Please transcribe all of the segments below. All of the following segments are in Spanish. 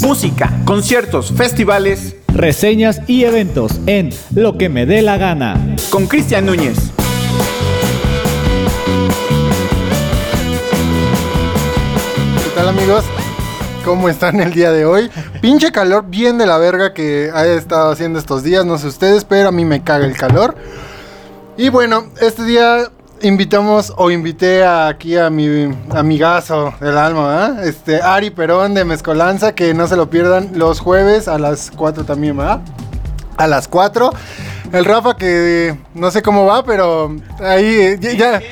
Música, conciertos, festivales. Reseñas y eventos en Lo que me dé la gana. Con Cristian Núñez. ¿Qué tal amigos? ¿Cómo están el día de hoy? Pinche calor bien de la verga que ha estado haciendo estos días, no sé ustedes, pero a mí me caga el calor. Y bueno, este día invitamos o invité aquí a mi amigazo del alma, ¿verdad? Este Ari Perón de Mezcolanza, que no se lo pierdan los jueves a las 4 también, ¿verdad? A las 4. El Rafa que no sé cómo va, pero ahí eh, ya.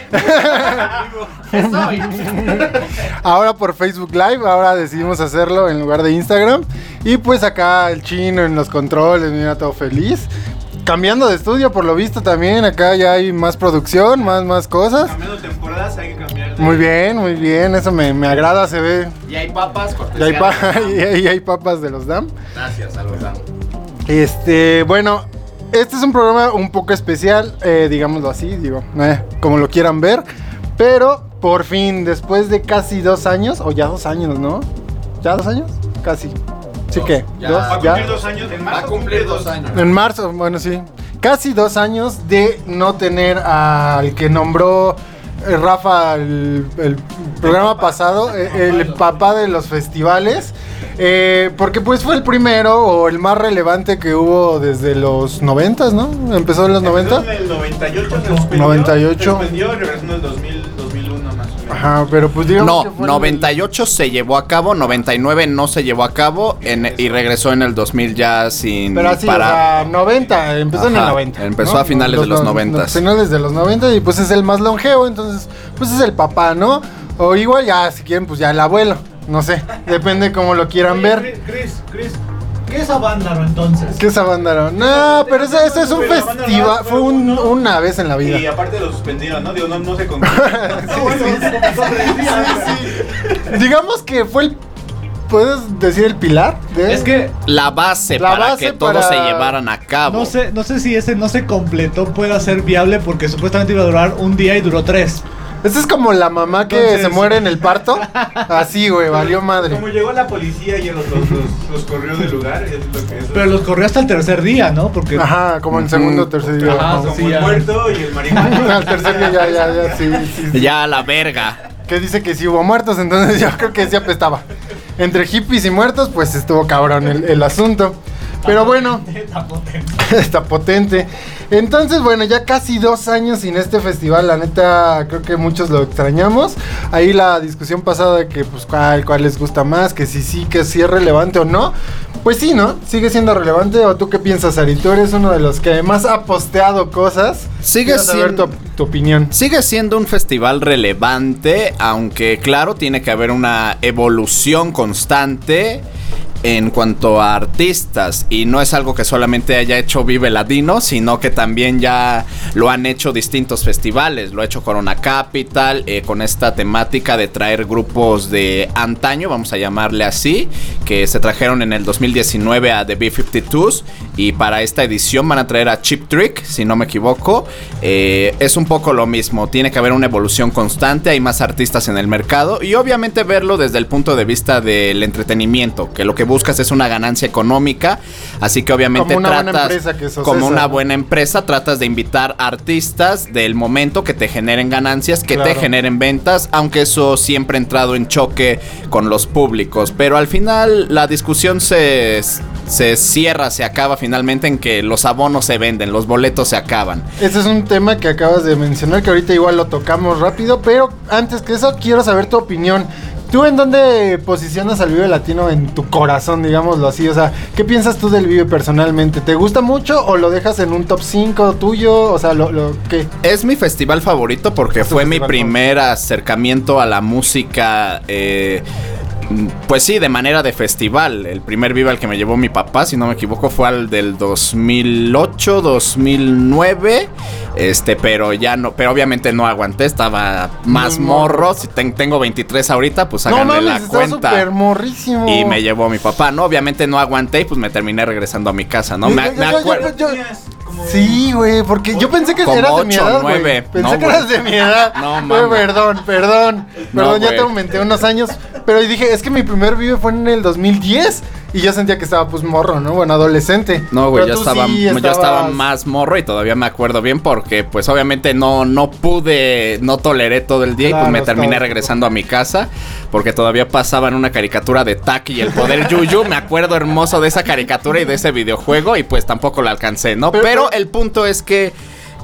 ahora por Facebook Live, ahora decidimos hacerlo en lugar de Instagram. Y pues acá el chino en los controles, mira todo feliz cambiando de estudio, por lo visto también. Acá ya hay más producción, más, más cosas. Cambiando temporadas hay que cambiar. Muy bien, muy bien. Eso me, me agrada, se ve. Y hay papas, y hay, pa y hay, papas de los DAM. Gracias a los DAM. Este, bueno, este es un programa un poco especial, eh, digámoslo así, digo, eh, como lo quieran ver. Pero por fin, después de casi dos años, o ya dos años, ¿no? ¿Ya dos años? Casi. ¿Sí qué? Ya, ¿Dos? Va a cumplir dos años. En marzo va a cumplir dos años. En marzo, bueno, sí. Casi dos años de no tener al que nombró eh, Rafa el, programa pasado, eh, el papá de los festivales. Eh, porque pues fue el primero o el más relevante que hubo desde los 90, ¿no? Empezó en los 90. En el 98 se suspendió. 98. Se suspendió y regresó en el 2000. Ajá, pero pues digamos No, 98 se llevó a cabo, 99 no se llevó a cabo y regresó en el 2000 ya sin Pero así, o 90, empezó en el 90. Empezó a finales de los 90. finales de los 90 y pues es el más longevo, entonces pues es el papá, ¿no? O igual ya, si quieren, pues ya el abuelo. No sé, depende cómo lo quieran ver. Chris, Chris, ¿Qué es Avándaro entonces? ¿Qué es Avándaro? No, pero ese, es un festival, fue una vez en la vida. Y aparte lo suspendieron, ¿no? Digo, no, no se Digamos que fue el ¿Puedes decir el pilar? Es que la base para que todos se llevaran a cabo. No sé, no sé si ese no se completó pueda ser viable porque supuestamente iba a durar un día y duró tres. Esa es como la mamá que se muere en el parto. Así, güey, valió madre. Como llegó la policía y los, los, corrió del lugar, es lo que es. Pero los corrió hasta el tercer día, ¿no? Porque... Ajá, como el segundo o tercer día. Ajá, como el muerto y el marihuana. Al tercer día ya, ya, ya, sí, sí, Ya la verga. Que dice que sí hubo muertos, entonces yo creo que sí apestaba. Entre hippies y muertos, pues estuvo cabrón el, el asunto. Pero bueno, está potente. está potente. Entonces, bueno, ya casi dos años sin este festival. La neta, creo que muchos lo extrañamos. Ahí la discusión pasada de que, pues, cuál, cuál les gusta más, que si sí, que si es relevante o no. Pues sí, ¿no? Sigue siendo relevante. ¿O tú qué piensas, Ari? Tú eres uno de los que más ha posteado cosas. Sigue siendo. Tu, tu opinión. Sigue siendo un festival relevante, aunque, claro, tiene que haber una evolución constante en cuanto a artistas y no es algo que solamente haya hecho Vive Ladino, sino que también ya lo han hecho distintos festivales, lo ha hecho Corona Capital eh, con esta temática de traer grupos de antaño, vamos a llamarle así, que se trajeron en el 2019 a The B52s y para esta edición van a traer a Chip Trick, si no me equivoco, eh, es un poco lo mismo, tiene que haber una evolución constante, hay más artistas en el mercado y obviamente verlo desde el punto de vista del entretenimiento, que lo que buscas es una ganancia económica, así que obviamente como una tratas buena como una buena empresa, tratas de invitar artistas del momento que te generen ganancias, que te generen ventas, aunque eso siempre ha entrado en choque con los públicos, pero al final la discusión se se cierra, se acaba finalmente en que los abonos se venden, los boletos se acaban. Ese es un tema que acabas de mencionar, que ahorita igual lo tocamos rápido, pero antes que eso quiero saber tu opinión. ¿Tú en dónde posicionas al Vive Latino en tu corazón, digámoslo así? O sea, ¿qué piensas tú del Vive personalmente? ¿Te gusta mucho o lo dejas en un top 5 tuyo? O sea, ¿lo, lo qué? Es mi festival favorito porque fue mi primer acercamiento a la música. Eh, pues sí, de manera de festival. El primer Viva al que me llevó mi papá, si no me equivoco, fue al del 2008, 2009. Este, pero ya no, pero obviamente no aguanté, estaba más morro. Si tengo 23 ahorita, pues háganme la cuenta. morrísimo. Y me llevó mi papá, ¿no? Obviamente no aguanté y pues me terminé regresando a mi casa, ¿no? Me, Sí, güey, porque yo pensé que eras de mi edad, güey. Pensé que eras de mi edad. No, mames. Perdón, perdón. Perdón, ya te aumenté unos años. Pero dije, es que mi primer vive fue en el 2010. Y yo sentía que estaba pues morro, ¿no? Bueno, adolescente. No, güey, yo estaba, sí yo estaba más morro y todavía me acuerdo bien porque pues obviamente no, no pude, no toleré todo el día y pues me terminé regresando a mi casa porque todavía pasaban una caricatura de Taki y el poder Yuyu. Me acuerdo hermoso de esa caricatura y de ese videojuego y pues tampoco la alcancé, ¿no? Pero- Pero, el punto es que...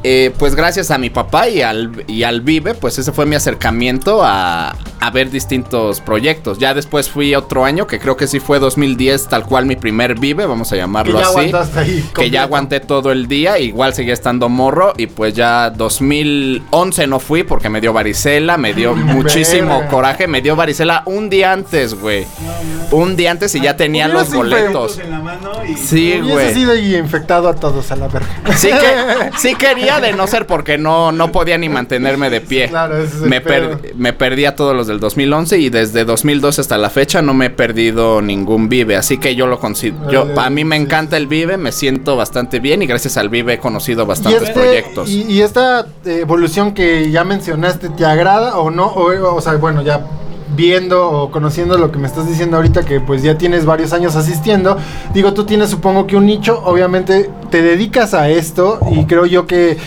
eh, pues gracias a mi papá y al, y al Vive, pues ese fue mi acercamiento a, a ver distintos proyectos. Ya después fui otro año, que creo que sí fue 2010, tal cual mi primer Vive, vamos a llamarlo así ahí. que ya aguanté todo el día, igual seguía estando morro y pues ya 2011 no fui porque me dio varicela, me dio muchísimo coraje, me dio varicela un día antes, güey. Un día antes y ya tenía los boletos. en la mano y Sí, güey. sido y infectado a todos a la verga. Sí que sí quería de no ser porque no no podía ni mantenerme de pie. Claro, ese es el me, per- pedo. me perdí a todos los del 2011 y desde 2012 hasta la fecha no me he perdido ningún Vive, así que yo lo considero yo Eh, a mí me encanta el Vive, me siento bastante bien y gracias al Vive he conocido Y, bastantes este- proyectos. y, y esta evolución que ya mencionaste, ¿te agrada o no? O, o sea, bueno, ya viendo o conociendo lo que me estás diciendo ahorita, que pues ya tienes varios años asistiendo, digo, tú tienes supongo que un nicho, obviamente te dedicas a esto y creo yo que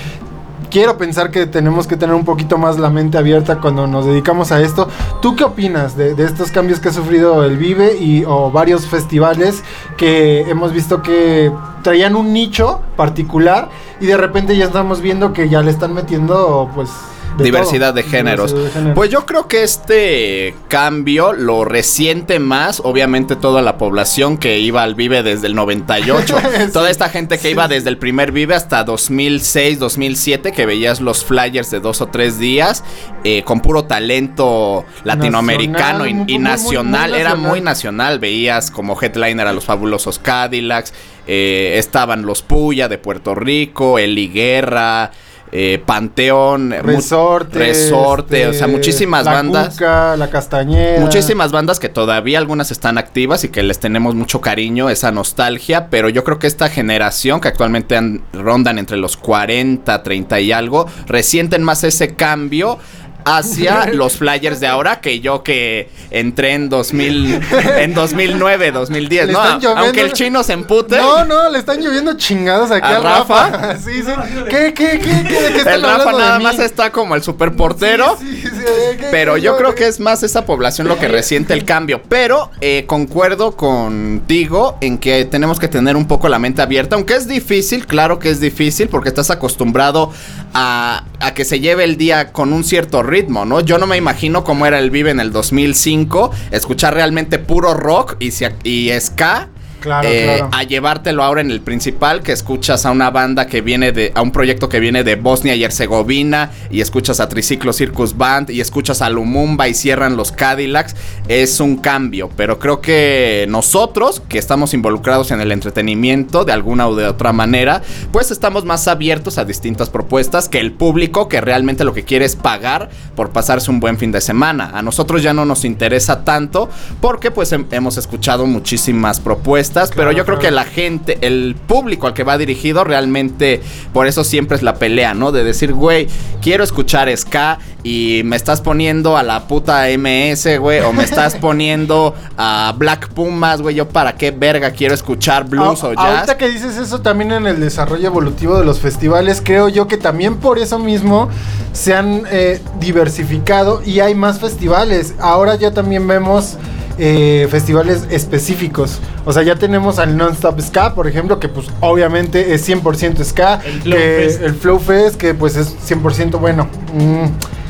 quiero pensar que tenemos que tener un poquito más la mente abierta cuando nos dedicamos a esto. ¿Tú qué opinas de, de estos cambios que ha sufrido el Vive y o varios festivales que hemos visto que traían un nicho particular y de repente ya estamos viendo que ya le están metiendo pues de diversidad de géneros. Diversidad de géneros. Pues yo creo que este cambio lo resiente más, obviamente, toda la población que iba al Vive desde el 98. Sí. Toda esta gente que iba desde el primer Vive hasta 2006, 2007, que veías los flyers de dos o tres días eh, con puro talento latinoamericano y- Nacional, y, muy, muy, muy nacional. Era muy nacional. Veías como headliner a los fabulosos Cadillacs. eh, estaban los Puya de Puerto Rico, Eli Guerra. Eh, Panteón, Resorte, Resorte, o sea, este, muchísimas la bandas. Cuca, la Castañeda. Muchísimas bandas que todavía algunas están activas y que les tenemos mucho cariño, esa nostalgia, pero yo creo que esta generación que actualmente an- rondan entre los 40, 30 y algo, resienten más ese cambio hacia los flyers de ahora que yo que entré en 2000 en 2009, 2010, Le ¿no? están lloviendo- Aunque el chino se empute. No, no, le están lloviendo chingadas aquí ¿A a Rafa. Rafa? sí, sí. ¿Qué, qué, qué, qué? ¿De qué están el Rafa de nada más está como el super portero. Sí, sí, sí, ¿de qué- Pero yo creo que es más esa población lo que resiente el cambio. Pero eh, concuerdo contigo en que tenemos que tener un poco la mente abierta. Aunque es difícil, claro que es difícil porque estás acostumbrado a, que se lleve el día con un cierto ritmo, ¿no? Yo no me imagino cómo era el Vive en el 2005, escuchar realmente puro rock y, y ska. Claro, eh, claro. a llevártelo ahora en el principal, que escuchas a una banda que viene de, a un proyecto que viene de Bosnia y Herzegovina, y escuchas a Triciclo Circus Band, y escuchas a Lumumba y cierran los Cadillacs, es un cambio, pero creo que nosotros, que estamos involucrados en el entretenimiento de alguna o de otra manera, pues estamos más abiertos a distintas propuestas que el público que realmente lo que quiere es pagar por pasarse un buen fin de semana. A nosotros ya no nos interesa tanto porque pues hem- hemos escuchado muchísimas propuestas, pero yo creo claro. que la gente, el público al que va dirigido realmente por eso siempre es la pelea, ¿no? De decir, güey, quiero escuchar ska y me estás poniendo a la puta MS, güey, o me estás poniendo a Black Pumas, güey, yo para qué verga quiero escuchar blues A- o jazz. Ahorita que dices eso también en el desarrollo evolutivo de los festivales, creo yo que también por eso mismo se han eh, diversificado y hay más festivales. Ahora ya también vemos eh, festivales específicos. O sea, ya tenemos al Non-Stop Ska, por ejemplo, que pues obviamente es 100% Ska. El Flow que- Fest. el Flow Fest, que pues es 100% bueno. mm,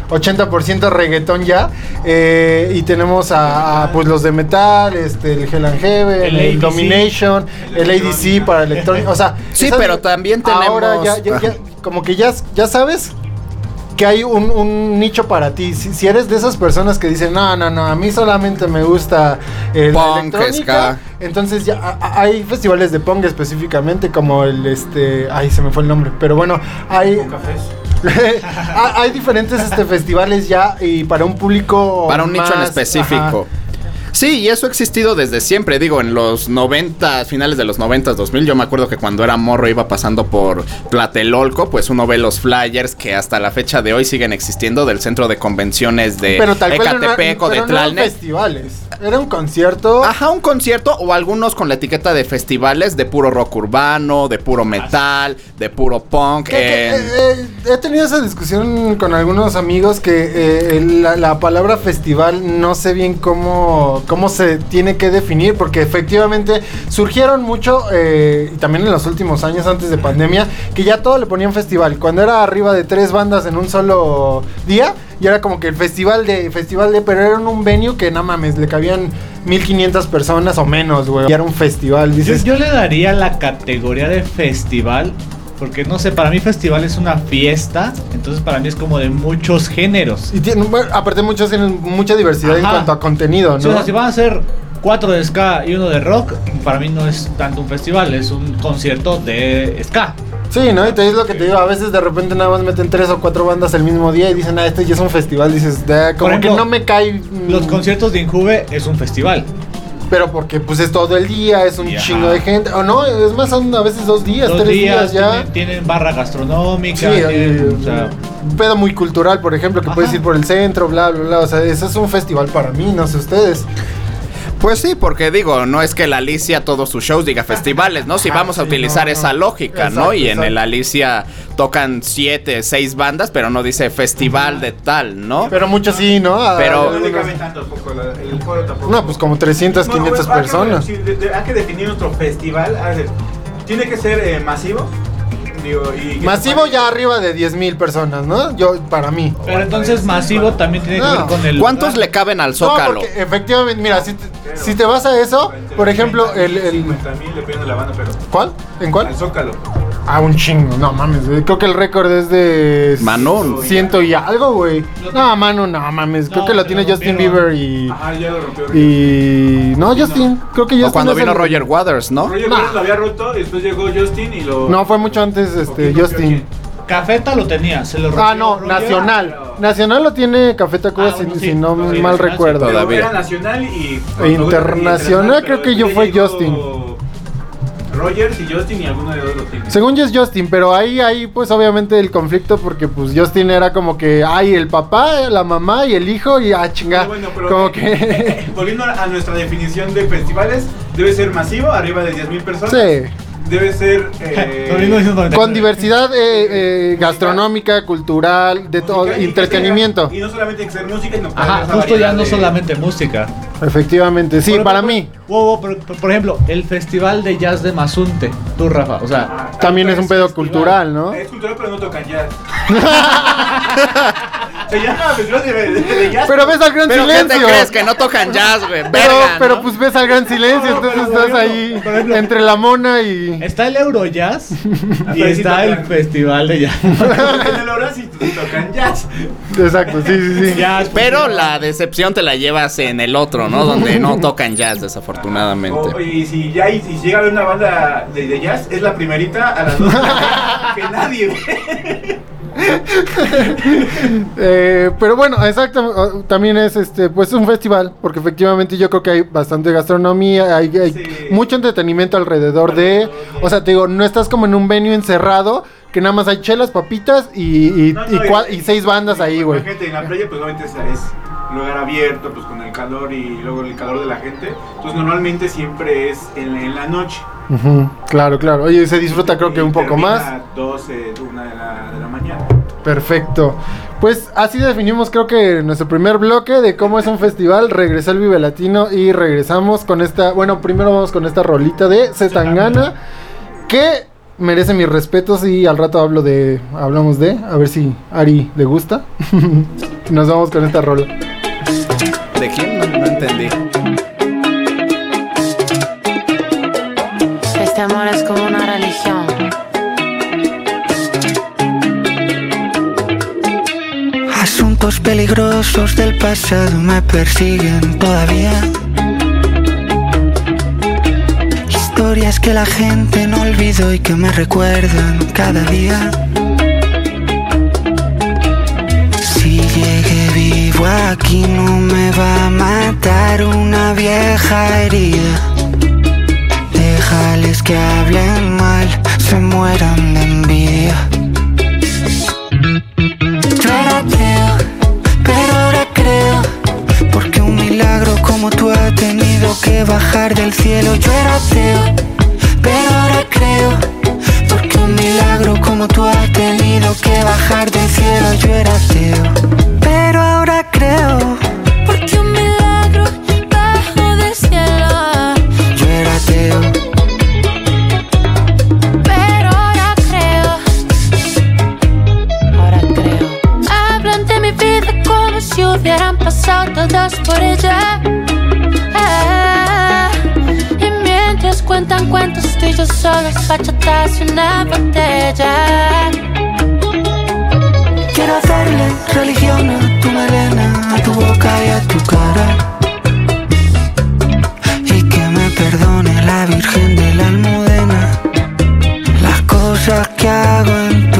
80% reggaetón ya eh, y tenemos a, a, pues los de metal este el Hell and Heaven El el, ADC. Domination el ADC para electrónica o sea Sí, pero también ahora ya, tenemos- ya- ya- como que ya, ya sabes que hay un, un nicho para ti. Si, si eres de esas personas que dicen, no, no, no, a mí solamente me gusta eh, la Punk, electrónica", ska. Entonces ya a- a- hay festivales de punk específicamente como el, este, ay, se me fue el nombre, pero bueno, hay... Hay diferentes este, festivales ya y para un público Para un nicho en específico. ajá. Sí, y eso ha existido desde siempre. Digo, en los 90, finales de los 90, 2000, yo me acuerdo que cuando era morro iba pasando por Tlatelolco, pues uno ve los flyers que hasta la fecha de hoy siguen existiendo del centro de convenciones de Pero tal Ecatepec o de pero no eran festivales. Era un concierto. Ajá, un concierto o algunos con la etiqueta de festivales de puro rock urbano, de puro metal, de puro punk. Que- que, en- eh, eh, he tenido esa discusión con algunos amigos que eh, la palabra festival no sé bien cómo, cómo se tiene que definir porque efectivamente surgieron mucho eh, y también en los últimos años antes de pandemia que ya todo le ponían festival cuando era arriba de tres bandas en un solo día y era como que el festival de festival de pero era un venue que no mames le cabían 1500 personas o menos güey y era un festival dices yo le daría la categoría de festival. Porque no sé, para mí festival es una fiesta. Entonces para mí es como de muchos géneros. Y tiene, aparte muchos tienen mucha diversidad en cuanto a contenido, Sí, o ¿no? sea, si van a ser cuatro de ska y uno de rock, para mí no es tanto un festival, es un concierto de ska. Sí, ¿no? Y te es lo que te digo, a veces de repente nada más meten tres o cuatro bandas el mismo día y dicen, ah, este ya es un festival, dices, como ejemplo, que no me cae... Los conciertos de Injuve es un festival. Pero porque pues es todo el día, es un chingo de gente, o no, es más, son a veces dos días, Dos tres días, días, ya. Tienen, tienen barra gastronómica. Sí, tienen, eh, o sea, un pedo muy cultural, por ejemplo, que Ajá. puedes ir por el centro, bla, bla, bla. O sea, eso es un festival para mí, no sé ustedes. Pues sí, porque digo, no es que la Alicia todos sus shows diga festivales, ¿no? Si Ajá, vamos a sí, utilizar no, esa no. lógica, Exacto, ¿no? Y en el Alicia tocan siete, seis bandas, pero no dice festival de tal, ¿no? Pero muchos sí, ¿no? Ah, Pero- No tampoco. No, pues como 300, No, 500 bueno, hay que- personas. sí, de- de- hay que definir nuestro festival. a ver, tiene que ser eh, masivo. Digo, y Masivo ya arriba de 10 mil personas, ¿no? Yo, para mí. pero entonces masivo también tiene que No. ver con el. ¿Cuántos le caben al No, Zócalo? porque efectivamente, mira, si te, si te vas a eso, por ejemplo, 30,000, el... el 50,000, dependiendo de la banda, pero. ¿Cuál? ¿En cuál? Al Zócalo. Ah, un chingo, no mames, güey. Creo que el récord es de... Manon. Ciento y algo, güey. No, Manu, no mames. Creo No, que lo pero tiene Justin rompieron. Bieber y... Ajá, ya lo rompió. Y... No, Justin. Creo que Justin O cuando es vino el- Roger Waters, ¿no? Roger. Waters lo había roto, después llegó Justin y lo. No, fue mucho antes, ¿O este, Justin. Cafeta lo tenía, se lo rompió. Ah, no, Roger. Nacional. pero- Nacional lo tiene Café Tacuba, Ah, si, bueno, si sí. no Sí, mal nacional, sí. recuerdo. Pero Todavía. Era nacional y. E internacional creo que yo fue Justin. Rogers y Justin y alguno de los otros tienen. Según yo es Justin, pero ahí, ahí, pues obviamente el conflicto, porque pues Justin era como que, ay, el papá, la mamá y el hijo, y ah, chinga. Bueno, pero- como que. Volviendo a nuestra definición de festivales, debe ser masivo, arriba de 10.000 personas. sí. Debe ser. eh, Con diversidad eh, eh, gastronómica, cultural, de todo, entretenimiento. Y no solamente que ser música, sino que Ajá, justo ya no de- solamente música. Efectivamente, sí, Por para ejemplo, mí. Wow, wow, pero- pero, por ejemplo, el festival de jazz de Mazunte. Tú, Rafa, o sea, Ah, También es un pedo festival. cultural, ¿no? Es cultural, pero no tocan jazz. Se llama festival de, de- de jazz. Pero ves al gran ¿Pero qué te silencio. crees? Que no tocan jazz, güey. Pero, pero ¿no? pues ves al gran silencio, No, entonces estás por ahí por entre la mona y. está el Eurojazz y está el festival de jazz. en el hora sí tocan jazz. Exacto, sí, sí, sí. Jazz, Pero la decepción te la llevas en el otro, ¿no? Donde no tocan jazz, desafortunadamente. O- y si ya y si llega a haber una banda de, de jazz, es la primerita a las dos que nadie ve. Eh, pero bueno, exacto, también es este, pues un festival, porque efectivamente yo creo que hay bastante gastronomía, hay, hay Sí. mucho entretenimiento alrededor de, o sea, te digo, no estás como en un venue encerrado, que nada más hay chelas, papitas y, y, No, y no, cua- y seis bandas ahí, güey. Imagínate, en la playa, pues obviamente es, es lugar abierto, pues con el calor y luego el calor de la gente. Entonces, normalmente siempre es en, en la noche. Ujú, Claro, claro. Oye, se disfruta creo que un poco más. a 12, 1 de la, de la mañana. Perfecto. Pues así definimos creo que nuestro primer bloque de cómo es un festival. Regresó el Vive Latino y regresamos con esta, bueno, primero vamos con esta rolita de Zetangana que merece mis respetos y al rato hablo de, hablamos de, a ver si Ari le gusta. Nos vamos con esta rola. ¿De quién? No, no entendí. Este amor es como una religión. Asuntos peligrosos del pasado me persiguen todavía. Historias que la gente no olvidó y que me recuerdan cada día. Si llegué vivo aquí no me va a matar una vieja herida. Déjales que hablen mal, se mueran de envidia. Yo era pero ahora creo. Porque un milagro como tú ha tenido que bajar del cielo. Yo era ateo, Porque un milagro como tú ha tenido que bajar del cielo. Yo era ateo, yo solos, bachatas y una botella. quiero hacerle religión a tu melena, a tu boca y a tu cara. Y que me perdone la Virgen de la Almudena. Las cosas que hago en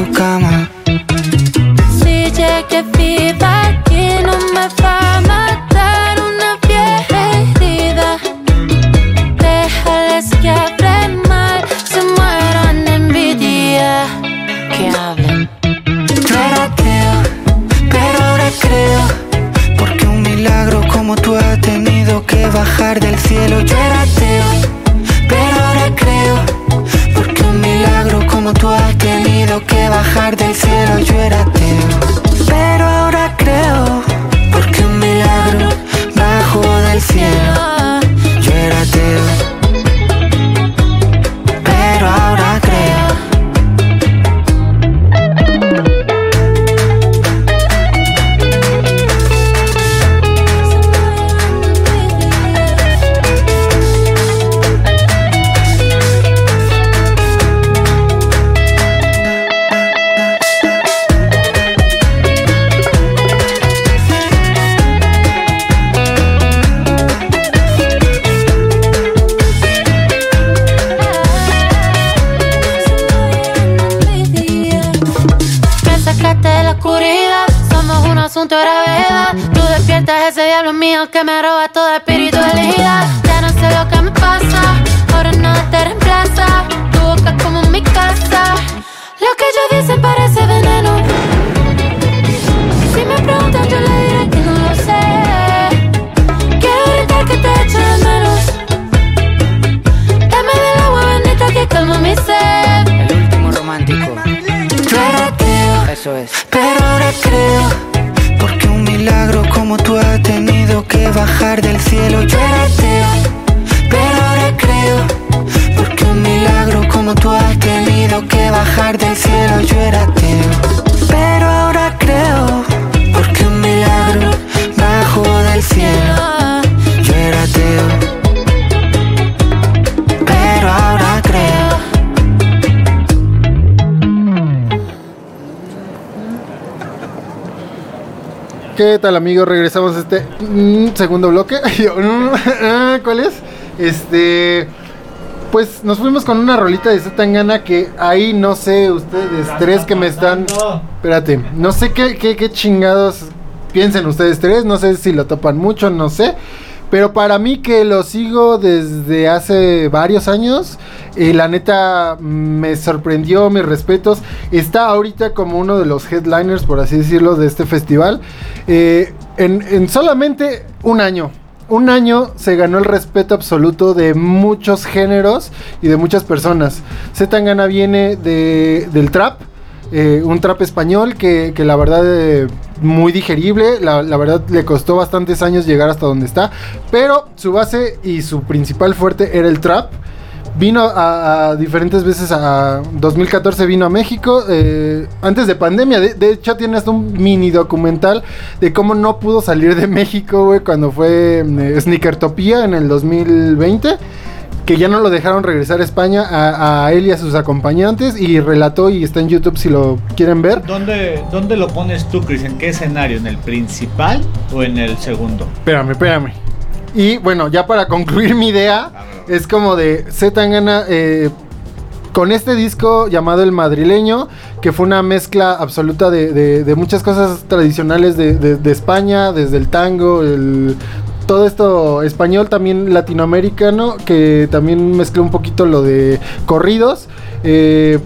¿Qué tal amigos? Regresamos a este mm, segundo bloque. Ah, ¿Cuál es? Este... Pues nos fuimos con una rolita de Zetangana que ahí no sé ustedes tres que me están... Espérate, no sé qué, qué, qué chingados piensen ustedes tres, no sé si lo topan mucho, no sé. Pero para mí que lo sigo desde hace varios años, eh, la neta me sorprendió, mis respetos. Está ahorita como uno de los headliners, por así decirlo, de este festival. Eh, en, en solamente un año. Un año se ganó el respeto absoluto de muchos géneros y de muchas personas. Zetangana viene de, del trap. Eh, un trap español que, que la verdad eh, muy digerible, la, la verdad le costó bastantes años llegar hasta donde está, pero su base y su principal fuerte era el trap. Vino a, diferentes veces a 2014 vino a México eh, antes de pandemia. De, de hecho tiene hasta un mini documental de cómo no pudo salir de México, cuando fue Sneakertopía en el 2020 que ya no lo dejaron regresar a España a, a él y a sus acompañantes y relató y está en YouTube si lo quieren ver. ¿Dónde, ¿Dónde lo pones tú, Chris? ¿En qué escenario? ¿En el principal o en el segundo? Espérame, espérame. Y bueno, ya para concluir mi idea, es como de Z Tangana, eh, con este disco llamado El Madrileño, que fue una mezcla absoluta de, de- de muchas cosas tradicionales de, de- de España, desde el tango, el, todo esto español, también latinoamericano, que también mezcló un poquito lo de corridos. eh,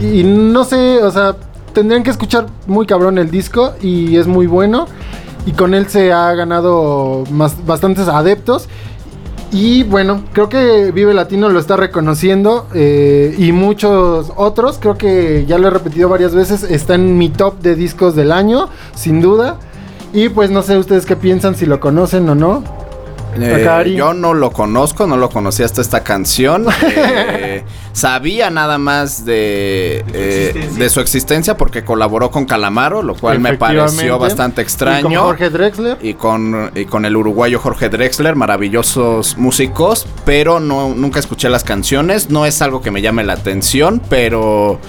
y, no sé, o sea, tendrían que escuchar muy cabrón el disco y es muy bueno. Y con él se ha ganado más, bastantes adeptos. Y bueno, creo que Vive Latino lo está reconociendo eh, y muchos otros, creo que ya lo he repetido varias veces, está en mi top de discos del año, sin duda. Y pues no sé ustedes qué piensan, si lo conocen o no. Eh, yo no lo conozco, no lo conocía hasta esta canción. Eh, sabía nada más de, eh, de su existencia porque colaboró con Calamaro, lo cual me pareció bastante Y extraño. con Jorge Drexler. y con, y con el uruguayo Jorge Drexler, maravillosos músicos, pero no, nunca escuché las canciones, no es algo que me llame la atención, pero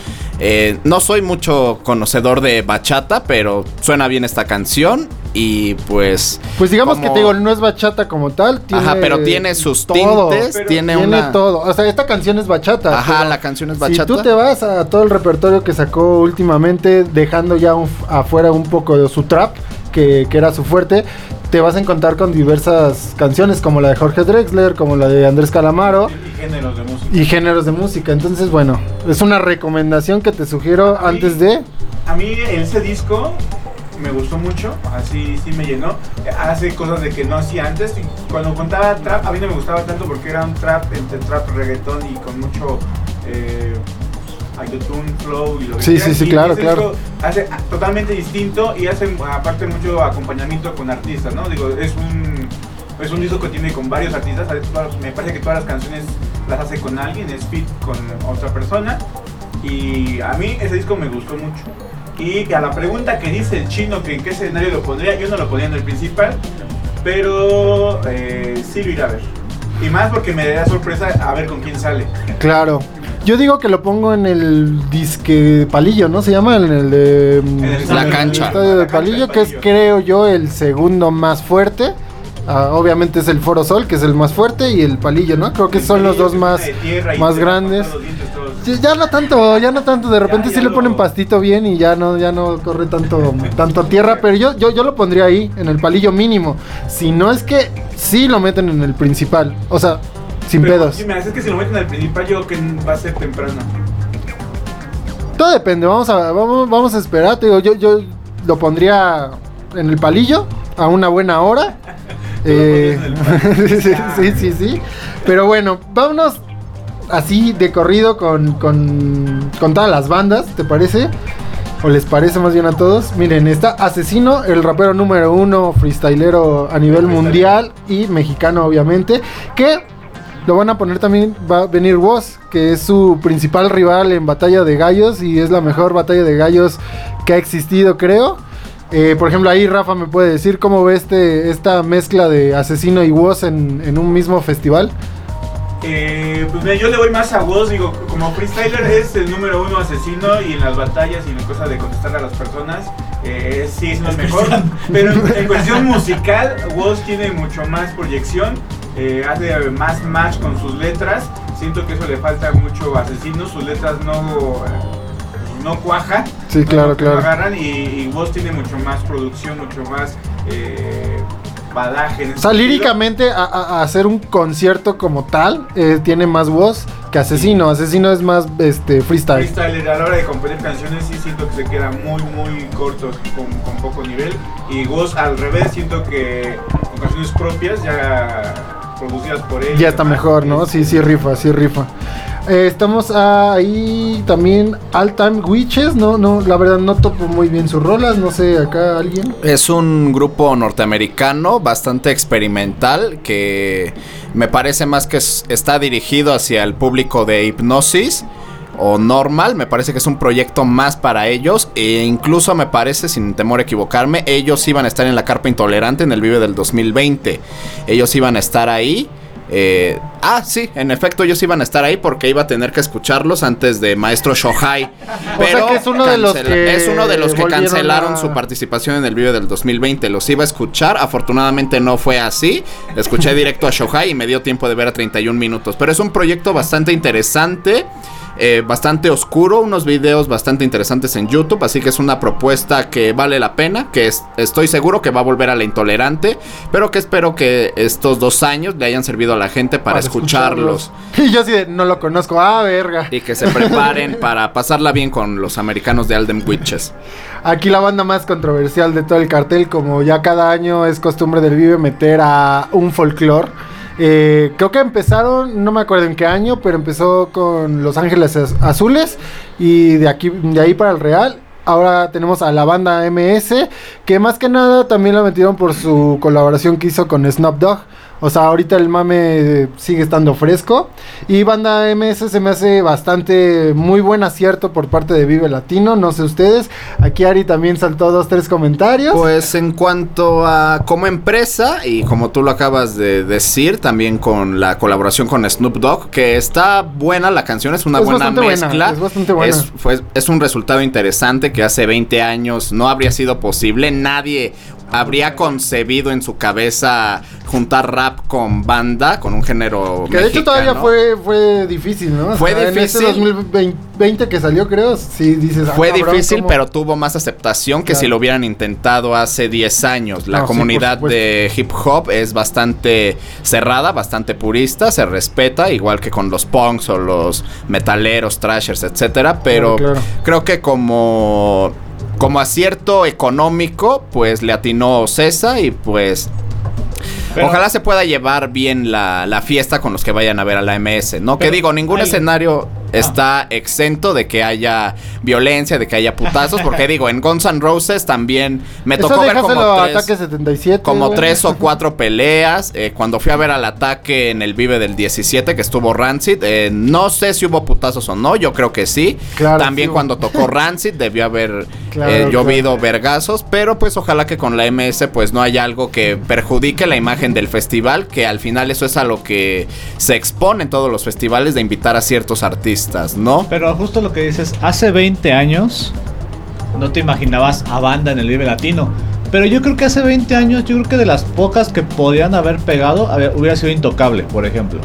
no soy mucho conocedor de bachata, pero suena bien esta canción y pues... Pues digamos como- que te digo, no es bachata como tal. Tiene Ajá, pero tiene sus todo. tintes, tiene, Tiene una... todo. O sea, esta canción es bachata. Ajá, la canción es Si bachata. tú te vas a todo el repertorio que sacó últimamente, dejando ya un- afuera un poco de su trap, que, que era su fuerte, te vas a encontrar con diversas canciones, como la de Jorge Drexler, como la de Andrés Calamaro, Y géneros de música. y géneros de música. Entonces, bueno, es una recomendación que te sugiero A mí- antes de... A mí ese disco me gustó mucho, así sí me llenó. Hace cosas de que no hacía antes. Y cuando contaba trap, a mí no me gustaba tanto porque era un trap entre trap, reggaetón y con mucho eh, autotune, flow y lo que Sí, sí, sí, Y claro, claro. Hace totalmente distinto y hace aparte mucho acompañamiento con artistas, ¿no? Digo, es un es un disco que tiene con varios artistas. Me parece que todas las canciones las hace con alguien, es fit con otra persona. Y a mí ese disco me gustó mucho. Y a la pregunta que dice el chino que en qué escenario lo pondría, yo no lo ponía en el principal, pero eh, sí lo iré a ver. Y más porque me da sorpresa a ver con quién sale. Claro. Yo digo que lo pongo en el disque palillo, ¿no? Se llama en el de mm, En el La estadio- cancha. el estadio de palillo, que es creo yo el segundo más fuerte. Ah, obviamente es el Foro Sol, que es el más fuerte, y el palillo, ¿no? Creo que El son los dos más, más grandes. los dientes Ya no tanto, ya no tanto. De repente Ya, sí le ponen pastito bien y ya no, ya no corre tanto, tanto tierra. Pero yo, yo, yo lo pondría ahí, en el palillo mínimo. Si no es que sí lo meten en el principal. O sea, sin Pero, pedos. Sí, me que si lo meten al principal, yo creo que va a ser temprano. Todo depende, vamos a, vamos, vamos a esperar. Te digo, yo, yo lo pondría en el palillo a una buena hora. Eh, en el sí, sí, sí. Pero bueno, vámonos así de corrido con, con, con todas las bandas, ¿te parece? ¿O les parece más bien a todos? Miren, está Asesino, el rapero número uno, freestylero a nivel mundial y mexicano obviamente, que lo van a poner también, va a venir Woz, que es su principal rival en Batalla de Gallos y es la mejor batalla de gallos que ha existido, creo. Eh, por ejemplo, ahí Rafa me puede decir cómo ve este, esta mezcla de Asesino y Woz en, en un mismo festival. Eh, pues mira, yo le voy más a Woz, digo, como freestyler es el número uno asesino y en las batallas y en cosas de contestar a las personas, eh, sí es el mejor. Pero en, en cuestión musical, Woz tiene mucho más proyección, eh, hace más match con sus letras. Siento que eso le falta mucho a asesino, sus letras no, no cuajan. Sí, no- claro, no claro. agarran y, y Woz tiene mucho más producción, mucho más eh, badaje. en O sea, líricamente a, hacer un concierto como tal eh, tiene más voz que Asesino. Asesino es más este freestyle. Freestyler a la hora de componer canciones sí siento que se queda muy muy corto con, con poco nivel y Woz al revés siento que con canciones propias ya producidas por él Ya está mejor, ¿no? Sí, sí rifa, sí rifa. Eh, estamos ahí también All Time Witches, no, no, la verdad no topo muy bien sus rolas, no sé, acá alguien. Es un grupo norteamericano bastante experimental que me parece más que es- está dirigido hacia el público de hipnosis o normal. Me parece que es un proyecto más para ellos e incluso me parece, sin temor a equivocarme, ellos iban a estar en la carpa intolerante en el Vive del 2020. Ellos iban a estar ahí. Eh, ah, sí, en efecto ellos iban a estar ahí porque iba a tener que escucharlos antes de Maestro Shohai. O sea que es uno de los que es uno de los que cancelaron a- su participación en el video del 2020. Los iba a escuchar, afortunadamente no fue así. Escuché directo a Shohai y me dio tiempo de ver a 31 minutos. Pero es un proyecto bastante interesante. Eh, bastante oscuro, unos videos bastante interesantes en YouTube, así que es una propuesta que vale la pena, que es- estoy seguro que va a volver a la intolerante, pero que espero que estos dos años le hayan servido a la gente para, escucharlos. Y yo de, no lo conozco. Ah, verga. Y que se preparen para pasarla bien con los americanos de Alden Witches. Aquí la banda más controversial de todo el cartel, como ya cada año es costumbre del Vive meter a un folclore. Eh, creo que empezaron, no me acuerdo en qué año, pero empezó con Los Ángeles Az- Azules y de aquí de ahí para el Real. Ahora tenemos a la banda MS, que más que nada también la metieron por su colaboración que hizo con Snoop Dogg. O sea, ahorita el mame sigue estando fresco. Y banda MS se me hace bastante muy buen acierto por parte de Vive Latino. No sé ustedes. Aquí Ari también saltó dos, tres comentarios. Pues en cuanto a como empresa y como tú lo acabas de decir, también con la colaboración con Snoop Dogg, que está buena la canción, es una Es buena mezcla. es bastante buena. Es, fue- es un resultado interesante que hace 20 años no habría sido posible. Nadie habría concebido en su cabeza juntar rap con banda, con un género que de hecho todavía fue, fue difícil, ¿no? O Fue sea, difícil. En este 2020 que salió, creo, sí dices. ah, Fue cabrón, difícil, ¿cómo? pero tuvo más aceptación que Claro. si lo hubieran intentado hace 10 años. La No, comunidad de hip hop es bastante cerrada, bastante purista, se respeta, igual que con los punks o los metaleros, trashers, etcétera. Pero Claro, claro. creo que como, como acierto económico, pues le atinó Cesa y pues Pero- Ojalá se pueda llevar bien la, la fiesta con los que vayan a ver a la MS, ¿no? que digo, ningún escenario está exento de que haya violencia, de que haya putazos, porque digo, en Guns N' Roses también me Eso tocó ver como tres, Ataque 77. como güey. tres o cuatro peleas. eh, cuando fui a ver al ataque en el Vive del 17, que estuvo Rancid, eh, no sé si hubo putazos o no, yo creo que sí. Claro, También sí cuando tocó Rancid debió haber Claro, eh, llovido claro. vergazos, pero pues ojalá que con la MS pues no haya algo que perjudique la imagen del festival, que al final eso es a lo que se expone en todos los festivales de invitar a ciertos artistas, ¿no? Pero justo lo que dices, hace 20 años no te imaginabas a banda en el Vive Latino. Pero yo creo que hace 20 años, yo creo que de las pocas que podían haber pegado, ver, hubiera sido Intocable, por ejemplo.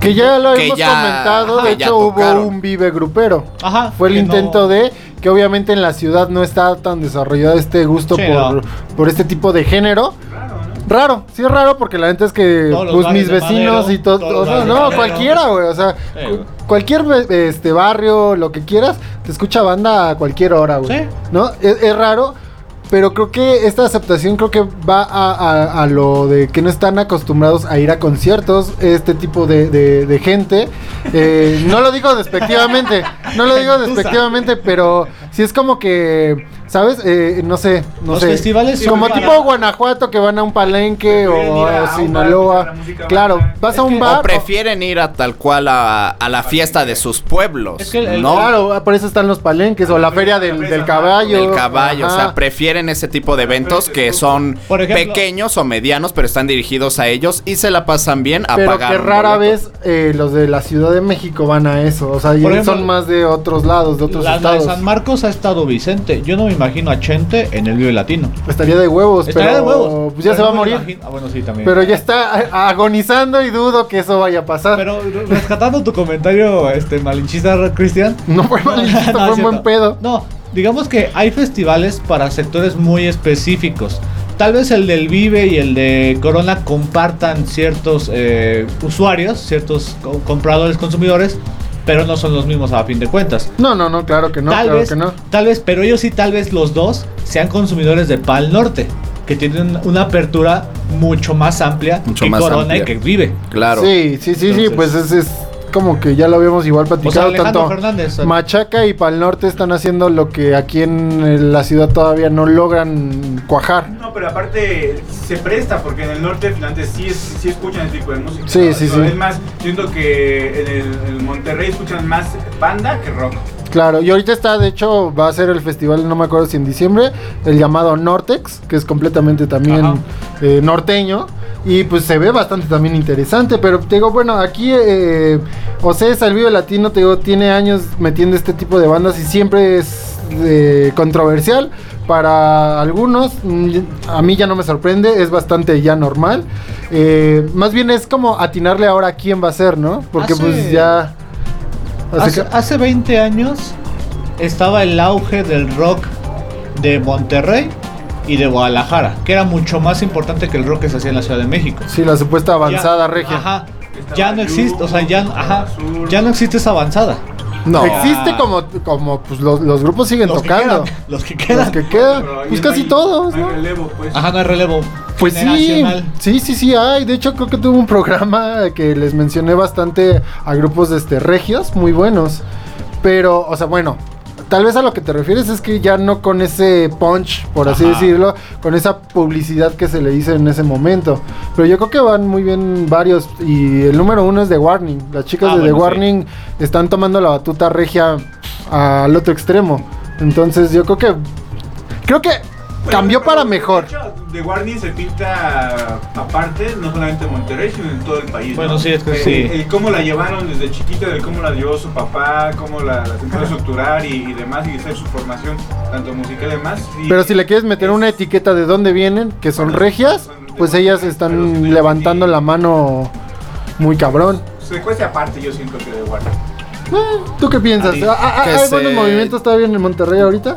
Que ya lo Que hemos ya- comentado. ajá, de hecho, hubo un Vive Grupero. Ajá. Fue el intento no- de que obviamente en la ciudad no está tan desarrollado este gusto Sí, por, no. por este tipo de género. Raro, sí es raro porque la neta es que pues mis vecinos Madero, y todo, o sea, no, Madero. cualquiera, güey, o sea, Sí, cu- güey. cualquier este barrio, lo que quieras, te escucha banda a cualquier hora, güey. Sí. ¿No? Es, es raro, pero creo que esta aceptación creo que va a, a- a lo de que no están acostumbrados a ir a conciertos, este tipo de, de- de gente. Eh, no lo digo despectivamente, no lo digo despectivamente, pero sí es como que, ¿sabes? Eh, no sé, no Los sé. festivales como tipo para- Guanajuato que van a un palenque o a bar Sinaloa. Claro, vas a un bar. O prefieren ir a tal cual a, a la fiesta de sus pueblos, Es que el- el- ¿no? Claro, por eso están los palenques o la feria del, del caballo. El caballo, o sea, prefieren ese tipo de eventos que son ejemplo- pequeños o medianos, pero están dirigidos a ellos y se la pasan bien a Pero pagar. que rara vez eh, los de la Ciudad de México van a eso. O sea, ejemplo, son más de otros lados, de otros La, la de. San Marcos ha estado Vicente. Yo no me imagino a Chente en el Vive Latino. Estaría de huevos, Estaría pero de huevos. pues ya pero se va a morir. imagino- Ah, bueno, sí, también. Pero ya está agonizando y dudo que eso vaya a pasar. Pero rescatando tu comentario este malinchista, Cristian. no fue malinchista, no, fue un buen pedo. No, digamos que hay festivales para sectores muy específicos. Tal vez el del Vive y el de Corona compartan ciertos eh, usuarios, ciertos co- compradores, consumidores, pero no son los mismos a fin de cuentas. No, no, no, claro que no, tal claro vez, que no. tal vez, pero ellos sí, tal vez los dos sean consumidores de Pal Norte, que tienen una apertura mucho más amplia Mucho que más Corona amplia. y que Vive. Claro. Sí, sí, sí, sí, pues es, es como que ya lo habíamos igual O sea, platicado. Tanto Fernández. Machaca y Pal Norte están haciendo lo que aquí en la ciudad todavía no logran cuajar. No, pero aparte se presta porque en el norte finalmente sí, es- sí escuchan ese tipo de música. Sí, ¿no? sí, sí. Es más, siento que en el, en Monterrey escuchan más banda que rock. Claro, y ahorita está, de hecho, va a ser el festival, no me acuerdo si en diciembre, el llamado Nortex, que es completamente también eh, norteño. Y pues se ve bastante también interesante. Pero te digo, bueno, aquí eh, Ocesa, el Vive Latino, te digo, tiene años metiendo este tipo de bandas y siempre es eh, controversial. Para algunos, mm, a mí ya no me sorprende, es bastante ya normal. Eh, más bien es como atinarle ahora a quién va a ser, ¿no? Porque Hace- pues ya... hace hace 20 años estaba el auge del rock de Monterrey y de Guadalajara, que era mucho más importante que el rock que se hacía en la Ciudad de México. Sí, la supuesta avanzada Ya- regia. Ajá. Estaba Ya no existe, o sea, ya, ajá, ya no existe esa avanzada. No. Existe como, como pues los, los grupos siguen Los que tocando. quedan, los que Los quedan. que quedan, Pero ahí pues no casi hay- todos, no hay relevo, pues. Ajá, no hay relevo. Pues sí, sí, sí, sí hay. De hecho, creo que tuve un programa que les mencioné bastante a grupos de este, regios muy buenos. Pero, o sea, bueno, tal vez a lo que te refieres es que ya no con ese punch, por así Ajá. decirlo, con esa publicidad que se le hizo en ese momento. Pero yo creo que van muy bien varios. Y el número uno es The Warning. Las chicas Ah, de The sí. Warning están tomando la batuta regia al otro extremo. Entonces, yo creo que. Creo que Pero- cambió para de mejor. The Warning se pinta aparte, no solamente en Monterrey, sino en todo el país. Bueno, ¿no? sí, es que El- sí. El, cómo la llevaron desde chiquita, el cómo la llevó su papá, cómo la, la intentó estructurar y, y demás, y hacer su formación, tanto musical y demás. y- Pero si le quieres meter es- una etiqueta de dónde vienen, que son Bueno, regias, son de pues ellas están levantando la mano muy cabrón. Se cueste aparte, yo siento que The Warning. ¿Tú qué piensas? ¿Hay buenos movimientos todavía en Monterrey ahorita?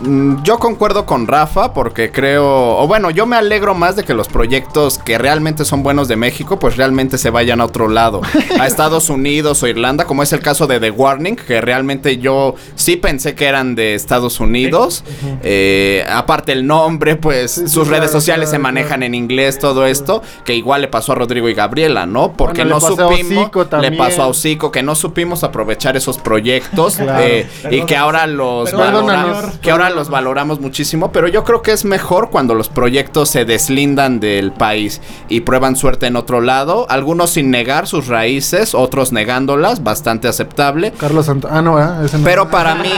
Mm, Yo concuerdo con Rafa porque creo, o bueno, yo me alegro más de que los proyectos que realmente son buenos de México, pues realmente se vayan a otro lado, a Estados Unidos o Irlanda, como es el caso de The Warning, que realmente yo sí pensé que eran de Estados Unidos. Eh, aparte el nombre, pues sus redes sociales se manejan en inglés, todo esto, que igual le pasó a Rodrigo y Gabriela, ¿no? Porque Bueno, no supimos, le pasó a Hocico, que no supimos aprovechar esos proyectos Claro. eh, y que ahora los valoramos, que ahora los valoramos muchísimo, pero yo creo que es mejor cuando los proyectos se deslindan del país y prueban suerte en otro lado, algunos sin negar sus raíces, otros negándolas, bastante aceptable. Carlos Santos. Ah, no, ¿eh? Ese no. Pero para mí,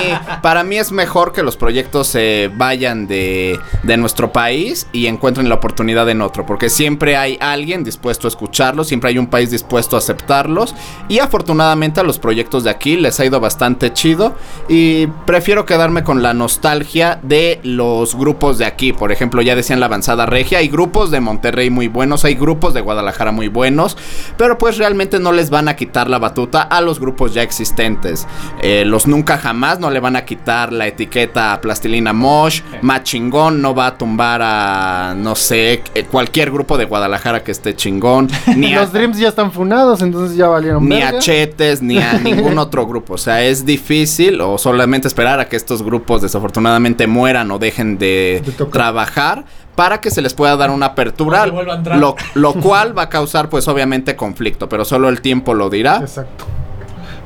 para mí es mejor que los proyectos se vayan de, de nuestro país y encuentren la oportunidad en otro, porque siempre hay alguien dispuesto a escucharlos, siempre hay un país dispuesto a aceptarlos y afortunadamente a los proyectos de aquí les ha ido bastante chido y prefiero quedarme con la nostalgia de los grupos de aquí, por ejemplo, ya decían la avanzada regia, hay grupos de Monterrey muy buenos, hay grupos de Guadalajara muy buenos, pero pues realmente no les van a quitar la batuta a los grupos ya existentes. Eh, los nunca jamás no le van a quitar la etiqueta a Plastilina Mosh, más chingón no va a tumbar a, no sé, eh, cualquier grupo de Guadalajara que esté chingón, ni a, Los Dreams ya están funados, entonces ya valieron ni verga. a Chetes, ni a ningún otro grupo. O sea, es difícil o solamente esperar a que estos grupos desafortunadamente mueran o dejen de, trabajar para que se les pueda dar una apertura, lo, lo cual va a causar pues obviamente conflicto, pero solo el tiempo lo dirá. Exacto.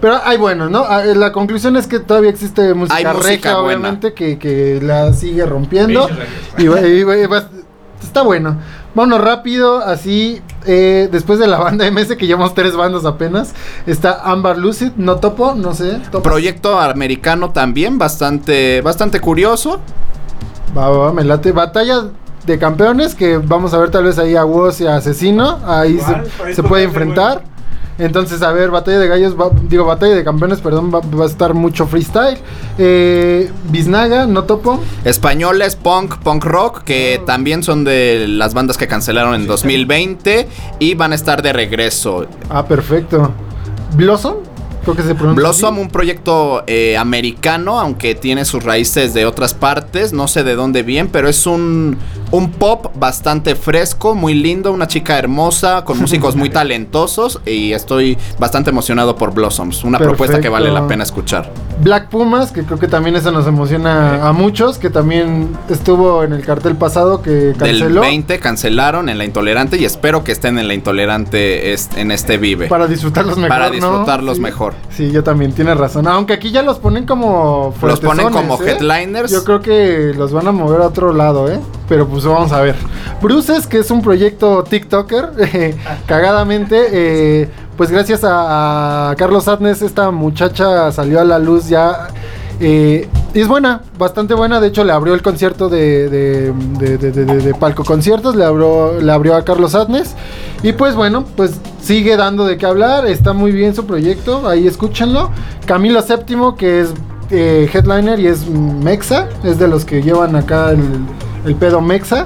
Pero hay buenos, ¿no? Ah, La conclusión es que todavía existe música, Hay música regia, buena. obviamente, que, que la sigue rompiendo. Y, y y está bueno. Vámonos rápido, así, eh, después de la banda MS, que llevamos tres bandas apenas, está Amber Lucid, no topo, no sé. topo. Proyecto americano también, bastante, bastante curioso. Va, va, va, me late. Batalla de campeones, que vamos a ver tal vez ahí a Woz y a Asesino, ahí Igual, se, puede enfrentar. Entonces, a ver, batalla de gallos, va- digo, batalla de campeones, perdón, va, va a estar mucho freestyle. Eh, Biznaga, no topo. Españoles, punk, punk rock, que también son de las bandas que cancelaron en 2020 y van a estar de regreso. Ah, perfecto. Blossom, creo que se pronuncia. Blossom, así. un proyecto eh, americano, aunque tiene sus raíces de otras partes, no sé de dónde bien, pero es un, un pop bastante fresco, muy lindo, una chica hermosa, con músicos muy talentosos y estoy bastante emocionado por Blossoms, una propuesta que vale la pena escuchar. Black Pumas, que creo que también eso nos emociona a muchos, que también estuvo en el cartel pasado que Del canceló. 20 cancelaron en La Intolerante y espero que estén en La Intolerante en este Vive. Para disfrutarlos mejor. Para disfrutarlos mejor. Sí, yo también, tienes razón. Aunque aquí ya los ponen como Los ponen como ¿eh? headliners. Yo creo que los van a mover a otro lado, ¿eh? Pero pues vamos a ver. Bruces, que es un proyecto TikToker, cagadamente, eh, pues gracias a, Carlos Adnes, esta muchacha salió a la luz ya. eh, y es buena, bastante buena. De hecho, le abrió el concierto de, de, de- de- de- de- de Palco Conciertos, le abrió, le abrió a Carlos Adnes. Y pues bueno, pues sigue dando de qué hablar. Está muy bien su proyecto, ahí escúchenlo. Camilo VII, que es eh, headliner y es Mexa, es de los que llevan acá el, el pedo Mexa.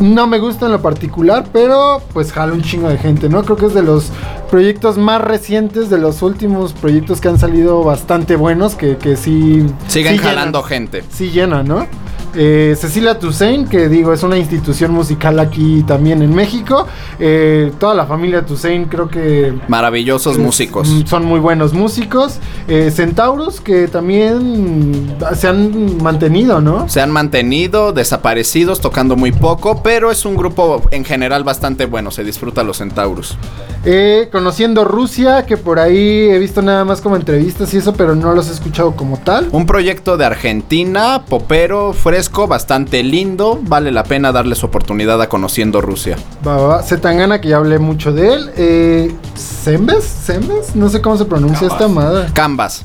No me gusta en lo particular, pero pues jala un chingo de gente, ¿no? Creo que es de los proyectos más recientes, de los últimos proyectos que han salido bastante buenos, que, que sí... Siguen sí jalando llenan. gente. Sí llena, ¿no? Eh, Cecilia Toussaint, que digo, es una institución musical aquí también en México. Eh, toda la familia Toussaint creo que... Maravillosos es- músicos. mm, Son muy buenos músicos. Eh, Centaurus, que también se han mantenido, ¿no? Se han mantenido desaparecidos, tocando muy poco, pero es un grupo en general bastante bueno. Se disfruta los Centaurus. Eh, conociendo Rusia, que por ahí he visto nada más como entrevistas y eso, pero no los he escuchado como tal. Un proyecto de Argentina, popero, fresco, bastante lindo. Vale la pena darles oportunidad a Conociendo Rusia. Va, va, va. Zetangana, que ya hablé mucho de él. Eh, ¿Sembes? ¿Sembes? No sé cómo se pronuncia esta madre. Canvas.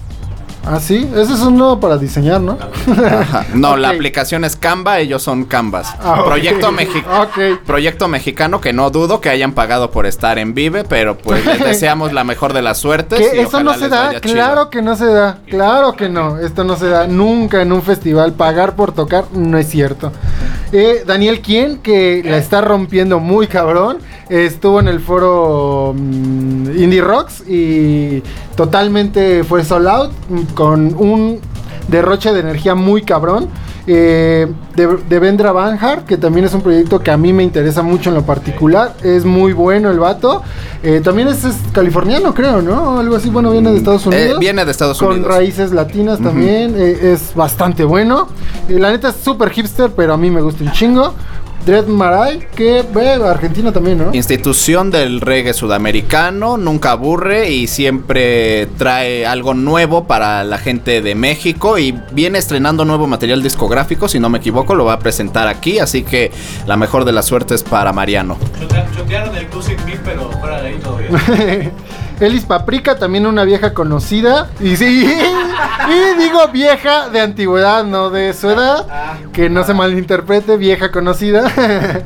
Ah, sí. Ese es uno para diseñar, ¿no? Ajá. No, la aplicación es Canva, ellos son Canvas. Ah. Proyecto, mexi-. Proyecto mexicano que no dudo que hayan pagado por estar en Vive, pero pues les deseamos la mejor de las suertes. Que y eso no se da, chido. claro que no se da, claro que no, esto no se da nunca en un festival, pagar por tocar no es cierto. Daniel Quien, que la está rompiendo muy cabrón, estuvo en el foro mm, Indie Rocks y totalmente fue sold out mm, con un derroche de energía muy cabrón. Eh, de, de Vendra Banhart, que también es un proyecto que a mí me interesa mucho en lo particular. Es muy bueno el vato. Eh, también es, es californiano, creo, ¿no? Algo así, bueno, viene de Estados Eh, Unidos. viene de Estados con Unidos. raíces latinas también. es bastante bueno. La neta es súper hipster, pero a mí me gusta un chingo. Dread Marai, que ve Argentina también, ¿no? Institución del reggae sudamericano, nunca aburre y siempre trae algo nuevo para la gente de México y viene estrenando nuevo material discográfico, si no me equivoco, lo va a presentar aquí, así que la mejor de las suertes para Mariano. Chotearon el Me, pero fuera de ahí bien. Elis Paprika, también una vieja conocida. Y sí, y digo vieja de antigüedad, no de su edad. Que no se malinterprete, vieja conocida.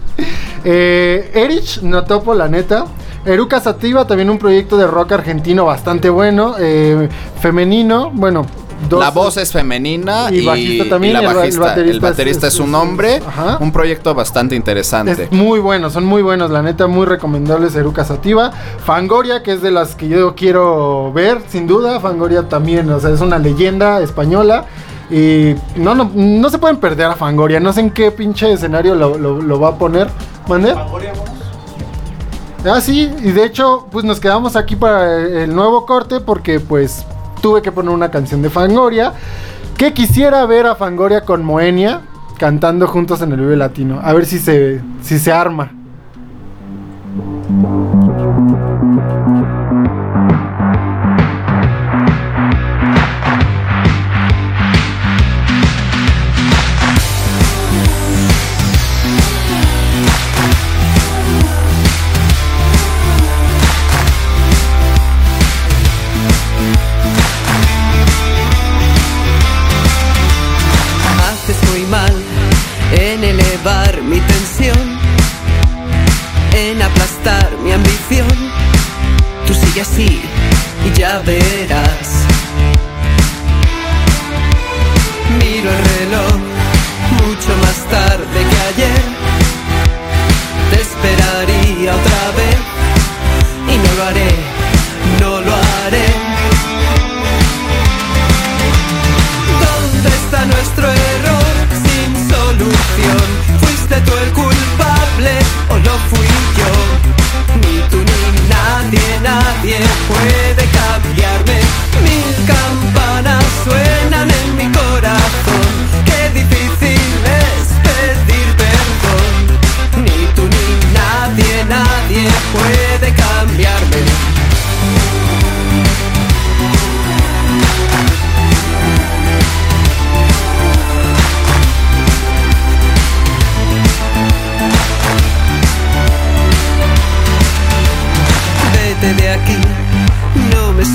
eh, Erich, no topo, la neta. Eruca Sativa, también un proyecto de rock argentino bastante bueno. eh, femenino, bueno. Dos- la voz es femenina y y, bajista también, y la el ba- el bajista, el baterista baterista, es- es, es- un hombre, ajá. un proyecto bastante interesante. Es muy bueno, son muy buenos, la neta, muy recomendables Eruca Sativa. Fangoria, que es de las que yo quiero ver, sin duda. Fangoria también, o sea, es una leyenda española. Y no, no, no se pueden perder a Fangoria. No sé en qué pinche escenario lo, lo- lo va a poner. ¿Mande? Ah, sí, y de hecho, pues nos quedamos aquí para el nuevo corte porque pues tuve que poner una canción de Fangoria. Que quisiera ver a Fangoria con Moenia cantando juntos en el Vive Latino. A ver si se, si se arma. Y ya verás.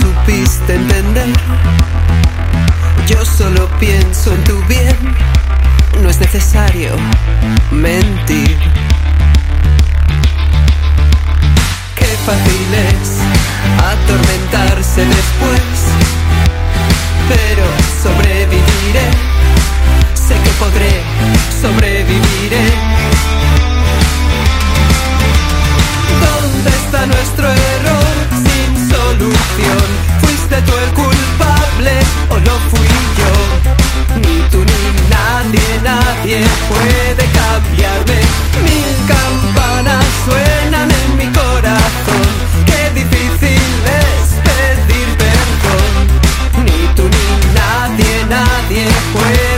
Supiste entender. Yo solo pienso en tu bien, no es necesario mentir. Qué fácil es atormentarse después, pero sobreviviré, sé que podré, sobreviviré. Nadie, puede cambiarme. Mil campanas suenan en mi corazón. Qué difícil es pedir perdón. Ni tú ni nadie, nadie puede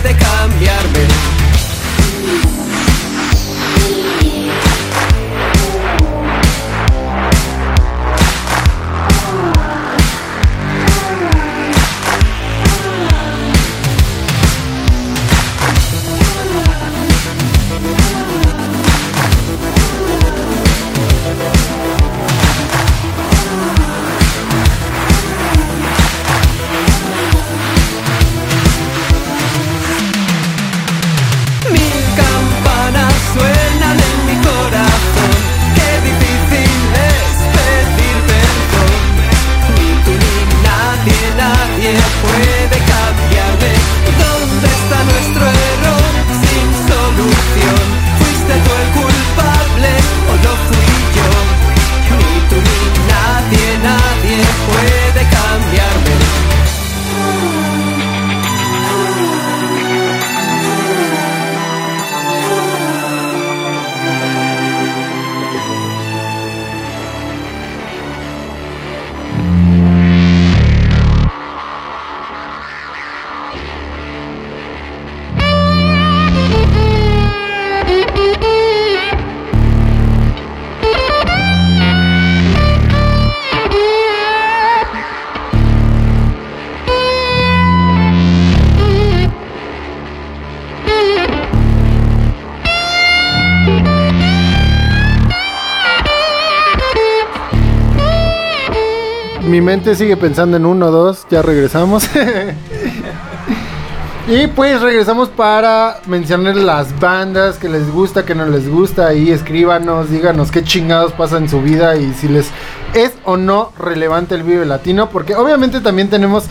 sigue pensando en uno, dos, ya regresamos. y pues regresamos para mencionar las bandas que les gusta, que no les gusta. Y escríbanos, díganos qué chingados pasa en su vida y si les es o no relevante el Vive Latino. Porque obviamente también tenemos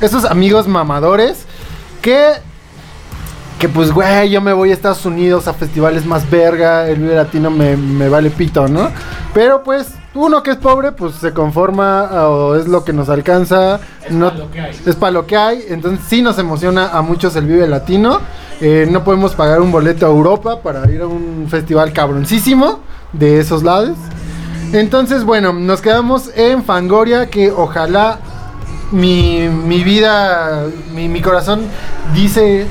esos amigos mamadores que que pues, güey, yo me voy a Estados Unidos a festivales más verga, el Vive Latino me, me vale pito, ¿no? Pero pues, uno que es pobre, pues se conforma o es lo que nos alcanza. no, es para lo que hay. Entonces sí nos emociona a muchos el Vive Latino. Eh, no podemos pagar un boleto a Europa para ir a un festival cabroncísimo de esos lados. Entonces, bueno, nos quedamos en Fangoria, que ojalá mi, mi vida, mi, mi corazón dice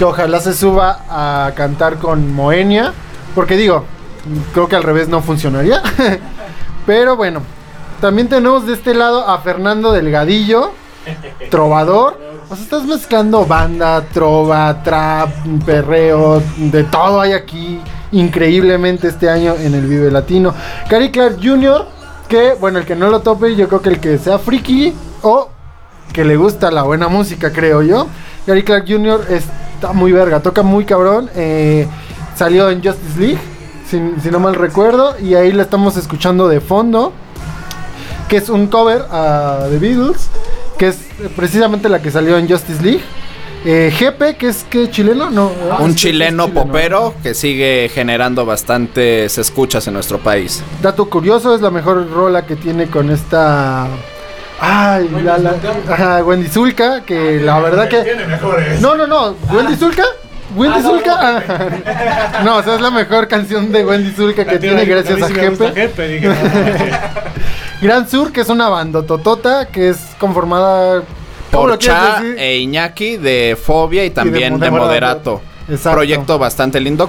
que ojalá se suba a cantar con Moenia. Porque digo, creo que al revés no funcionaría. Pero bueno, también tenemos de este lado a Fernando Delgadillo, trovador. O sea, estás mezclando banda, trova, trap, perreo, de todo hay aquí increíblemente este año en el Vive Latino. Cary Clark Jr., que bueno, el que no lo tope, yo creo que el que sea friki o que le gusta la buena música, creo yo. Gary Clark Jr. está muy verga, toca muy cabrón. eh, salió en Justice League, si, si no mal recuerdo, y ahí la estamos escuchando de fondo. Que es un cover a The Beatles, que es precisamente la que salió en Justice League. Eh, GP, que es que chileno, no. ah, Un chileno es popero que sigue generando bastantes escuchas en nuestro país. Dato curioso, es la mejor rola que tiene con esta. Ay, la, la- ajá, Wendy Zulka, que la verdad que. No, no, no, Wendy Zulka. Wendy Zulka. ah, No, o sea, es la mejor canción de Wendy Zulka que tiene gracias a Jepe. Jepe. dije, no, Gran Sur, que es una bandototota que es conformada. ¿cómo Por Cha e Iñaki de Fobia y también de, Moderato. Moderato. Exacto. Proyecto bastante lindo.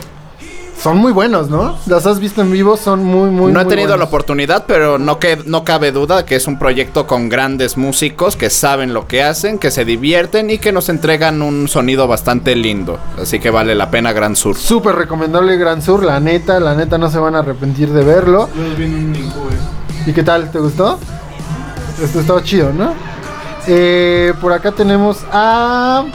Son muy buenos, ¿no? Las has visto en vivo, son muy, muy no he muy tenido la buenos. oportunidad, pero no, que, no cabe duda que es un proyecto con grandes músicos que saben lo que hacen, que se divierten y que nos entregan un sonido bastante lindo. Así que vale la pena Gran Sur. Súper recomendable Gran Sur, la neta, la neta no se van a arrepentir de verlo. ¿Y qué tal? ¿Te gustó? Esto estaba chido, ¿no? Eh, por acá tenemos a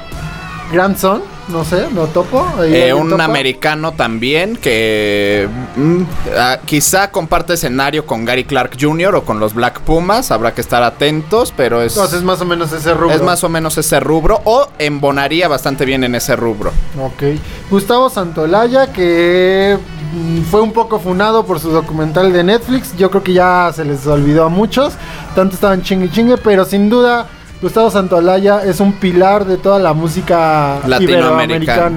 Grandson, no sé, no topo. Eh, un topa. americano también que mm, ah, quizá comparte escenario con Gary Clark Jr. o con los Black Pumas. Habrá que estar atentos, pero es, Entonces, más o menos ese rubro. es más o menos ese rubro o embonaría bastante bien en ese rubro. Ok. Gustavo Santolaya, que mm, fue un poco funado por su documental de Netflix. Yo creo que ya se les olvidó a muchos. Tanto estaban chingue chingue, pero sin duda. Gustavo Santolaya es un pilar de toda la música Latinoamericana.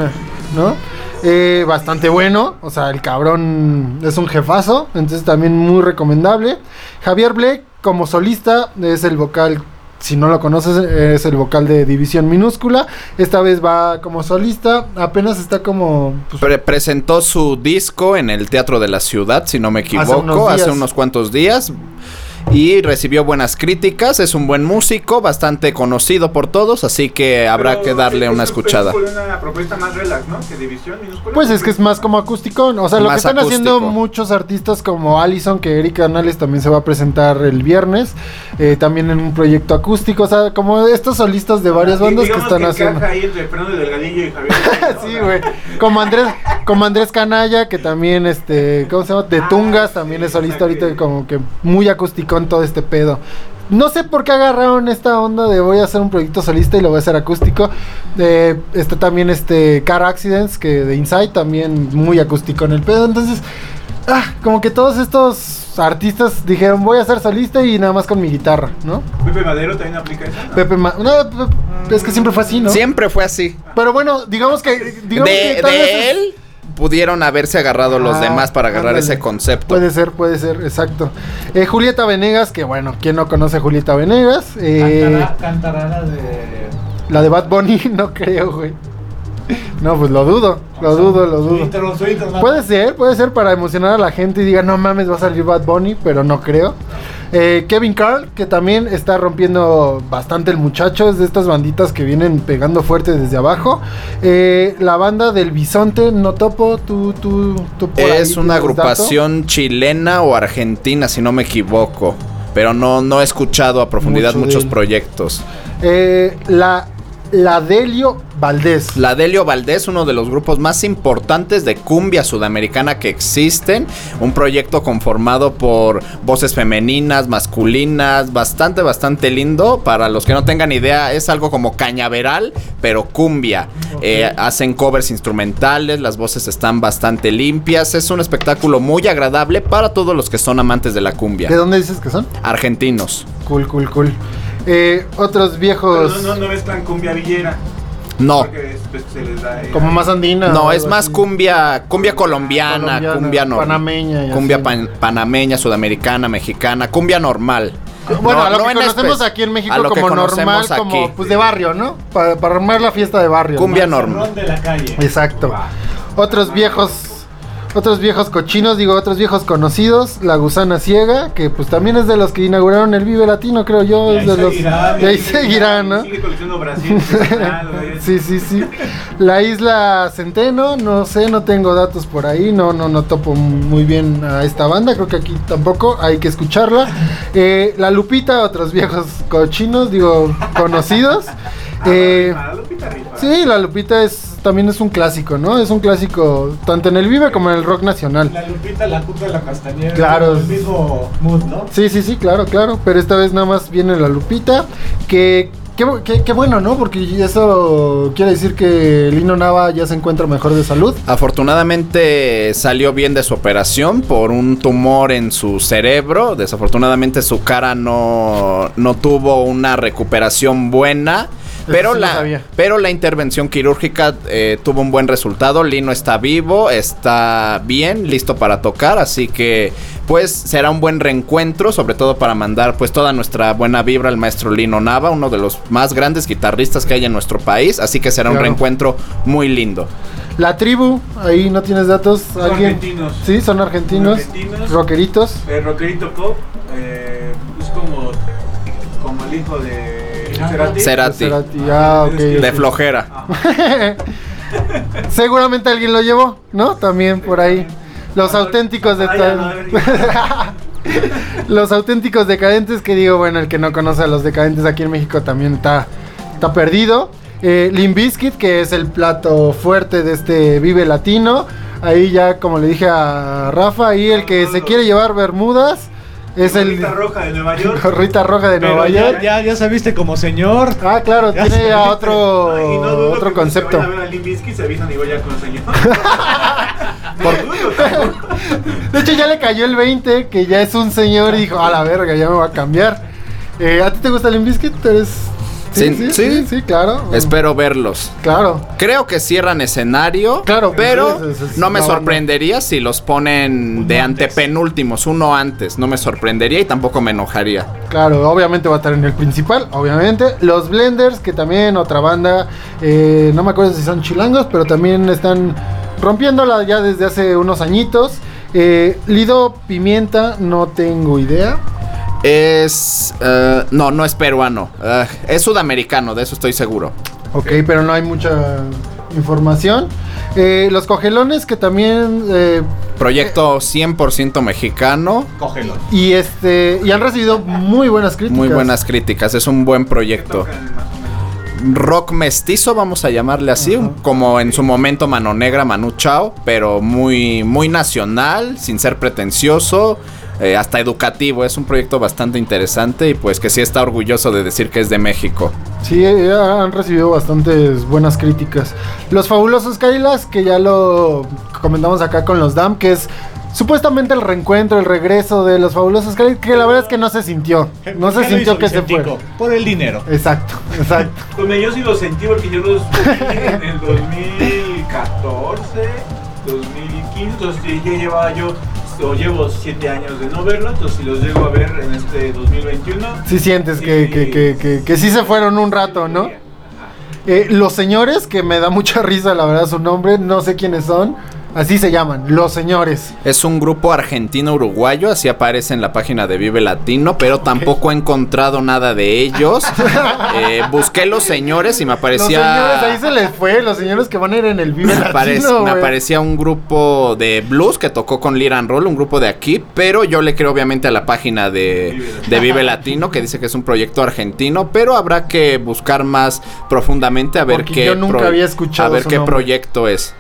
iberoamericana, ¿no? Eh, bastante bueno, o sea, el cabrón es un jefazo, entonces también muy recomendable. Javier Blake, como solista, es el vocal si no lo conoces, es el vocal de División Minúscula. Esta vez va como solista. Apenas está como. pues, Pre- presentó su disco en el Teatro de la Ciudad, si no me equivoco, unos hace unos cuantos días. Y recibió buenas críticas, es un buen músico, bastante conocido por todos, así que habrá Pero que darle es- una es- escuchada. Es una propuesta más relax, ¿no? Que división minúscula. Pues es que es más como acústico. O sea, lo que están haciendo muchos artistas como Allison, que Erika Canales también se va a presentar el viernes. eh, también en un proyecto acústico. O sea, como estos solistas de varias bandas que están haciendo. encaja ahí entre Fernando Delgadillo y Javier. ¿no? Sí, O sea, güey. Como Andrés, como Andrés Canalla, que también, este, ¿cómo se llama? De Ah, Tungas, sí, también es solista ahorita, como que muy acústico todo este pedo. No sé por qué agarraron esta onda de voy a hacer un proyecto solista y lo voy a hacer acústico. Eh, está también este Car Accidents, que de Inside, también muy acústico en el pedo. Entonces, ah, como que todos estos artistas dijeron voy a ser solista y nada más con mi guitarra, ¿no? Pepe Madero también aplica eso. ¿no? Pepe Ma- no, es que siempre fue así, ¿no? Siempre fue así. Pero bueno, digamos que... Digamos De, que tal vez de es- él pudieron haberse agarrado los Ah, demás para agarrar ándale. ese concepto. Puede ser, puede ser, exacto. Eh, Julieta Venegas, que bueno, ¿quién no conoce a Julieta Venegas? Eh, Cantará, cantará la de. la de Bad Bunny, no creo, güey. No, pues lo dudo, lo dudo, lo dudo. Puede ser, puede ser para emocionar a la gente y diga, no mames, va a salir Bad Bunny, pero no creo. Eh, Kevin Carl, que también está rompiendo bastante el muchacho, es de estas banditas que vienen pegando fuerte desde abajo. Eh, la banda del Bisonte, no topo, tú, tú, tú por ahí es una dato. agrupación chilena o argentina, si no me equivoco. Pero no, no he escuchado a profundidad Mucho muchos proyectos. Eh, la, la Delio Valdés. La Delio Valdés, uno de los grupos más importantes de cumbia sudamericana que existen. Un proyecto conformado por voces femeninas, masculinas, bastante, bastante lindo. Para los que no tengan idea, es algo como cañaveral, pero cumbia. Eh, hacen covers instrumentales, las voces están bastante limpias. Es un espectáculo muy agradable para todos los que son amantes de la ¿De cumbia. dónde dices que son? Argentinos. Cool, cool, cool. Eh, otros Pero viejos. no, no, no mezclan cumbia villera. No. Porque después se les da. eh, Como más andina. No, es más así. cumbia, cumbia colombiana, Colombiana, cumbia normal. panameña y Cumbia así. pan- panameña, sudamericana, mexicana, cumbia normal. Bueno, No- a lo no que conocemos aquí en México a lo que como normal, conocemos como aquí. pues de barrio, ¿no? Para, para armar la fiesta de barrio. Cumbia ¿no? normal. Ron de la calle. Exacto. Otros viejos. Otros viejos cochinos, digo, otros viejos conocidos, La Gusana Ciega, que pues también es de los que inauguraron el Vive Latino, creo yo, es de los... y ahí y seguirá, ¿no? Sigue coleccionando Brasil. Sí, sí, sí. La isla Centeno, no sé, no tengo datos por ahí, no, no, no topo muy bien a esta banda, creo que aquí tampoco, hay que escucharla. Eh, la Lupita, otros viejos cochinos, digo, conocidos. Eh, Ah, Lupita rifa. sí, la Lupita es también es un clásico, ¿no? Es un clásico tanto en el Vive como en el rock nacional. La Lupita, la puta de la castañera. Claro. El mismo mood, ¿no? Sí, sí, sí, claro, claro. Pero esta vez nada más viene la Lupita. Que, qué qué- qué bueno, ¿no? Porque eso quiere decir que Lino Nava ya se encuentra mejor de salud. Afortunadamente salió bien de su operación por un tumor en su cerebro. Desafortunadamente su cara no, no tuvo una recuperación buena. Pero, sí la, pero la intervención quirúrgica eh, tuvo un buen resultado. Lino está vivo, está bien, listo para tocar. Así que pues será un buen reencuentro, sobre todo para mandar pues toda nuestra buena vibra al maestro Lino Nava, uno de los más grandes guitarristas que hay en nuestro país. Así que será un reencuentro muy lindo. La tribu, ahí no tienes datos. Son ¿Alguien? argentinos. Sí, son argentinos. Argentinos. Rockeritos. El rockerito pop eh, es como, como el hijo de Cerati. Cerati. Cerati, Ah. De ok. flojera. Seguramente alguien lo llevó, ¿no? También por ahí. Los auténticos de los auténticos decadentes, que digo, bueno, el que no conoce a los decadentes aquí en México también está, está perdido. Eh, Limp Bizkit, que es el plato fuerte de este Vive Latino. Ahí ya, como le dije a Rafa, ahí el que se quiere llevar Bermudas es el... Gorrita roja de Nueva York. Gorrita roja de Pero Nueva ya- York. Ya, ya sabiste como señor. Ah, claro, Ya tiene ya otro, Ay, no dudo otro que concepto. Se vayan a ver a Limp Bizkit, se avisan y voy ya con señor. De hecho, ya le cayó el 20, que ya es un señor y dijo, a la verga, ya me va a cambiar. Eh, ¿A ti te gusta el Limbiskit? ¿Eres... Sí, sí, sí. sí, sí, claro. Espero verlos. Claro. Creo que cierran escenario, Claro, pero es- es no me sorprendería si los ponen de antepenúltimos, uno antes. No me sorprendería y tampoco me enojaría. Claro, obviamente va a estar en el principal, obviamente. Los Blenders, que también otra banda, eh, no me acuerdo si son chilangos, pero también están rompiéndola ya desde hace unos añitos. Eh, Lido Pimienta, no tengo idea. Es... eh, no, no es peruano. Eh, es sudamericano, de eso estoy seguro. Ok, pero no hay mucha información. Eh, los Cogelones, que también... eh, Proyecto 100% mexicano. Cógelo. y este y han recibido muy buenas críticas. Muy buenas críticas, es un buen proyecto. Rock mestizo, vamos a llamarle así, como en su momento Mano Negra, Manu Chao, pero muy, muy nacional, sin ser pretencioso, eh, hasta educativo. Es un proyecto bastante interesante y pues que sí está orgulloso de decir que es de México. Sí, eh, han recibido bastantes buenas críticas. Los fabulosos Kailas, que ya lo comentamos acá con los DAM, que es supuestamente el reencuentro, el regreso de los fabulosos que la verdad es que no se sintió. No se ¿Qué lo sintió que se fue. Por el dinero. Exacto, exacto. Pues yo sí lo sentí porque yo los vi en el 2014, 2015, entonces ya llevaba yo, o llevo 7 años de no verlo, entonces si los llego a ver en este 2021. Sí sientes que, que, que, que, que sí se fueron un rato, ¿no? Eh, los señores, que me da mucha risa la verdad su nombre, no sé quiénes son. Así se llaman, los señores. Es un grupo argentino-uruguayo, así aparece en la página de Vive Latino, pero tampoco he encontrado nada de ellos. Eh, busqué los señores y me Los señores, aparecía... ahí se les fue, los señores que van a ir en el Vive Me, aparec- Latino, me aparecía un grupo de blues que tocó con Liran Roll, un grupo de aquí, pero yo le creo obviamente a la página de, de Vive Latino que dice que es un proyecto argentino, pero habrá que buscar más profundamente a ver Porque qué yo nunca había escuchado a ver qué nombre. proyecto es.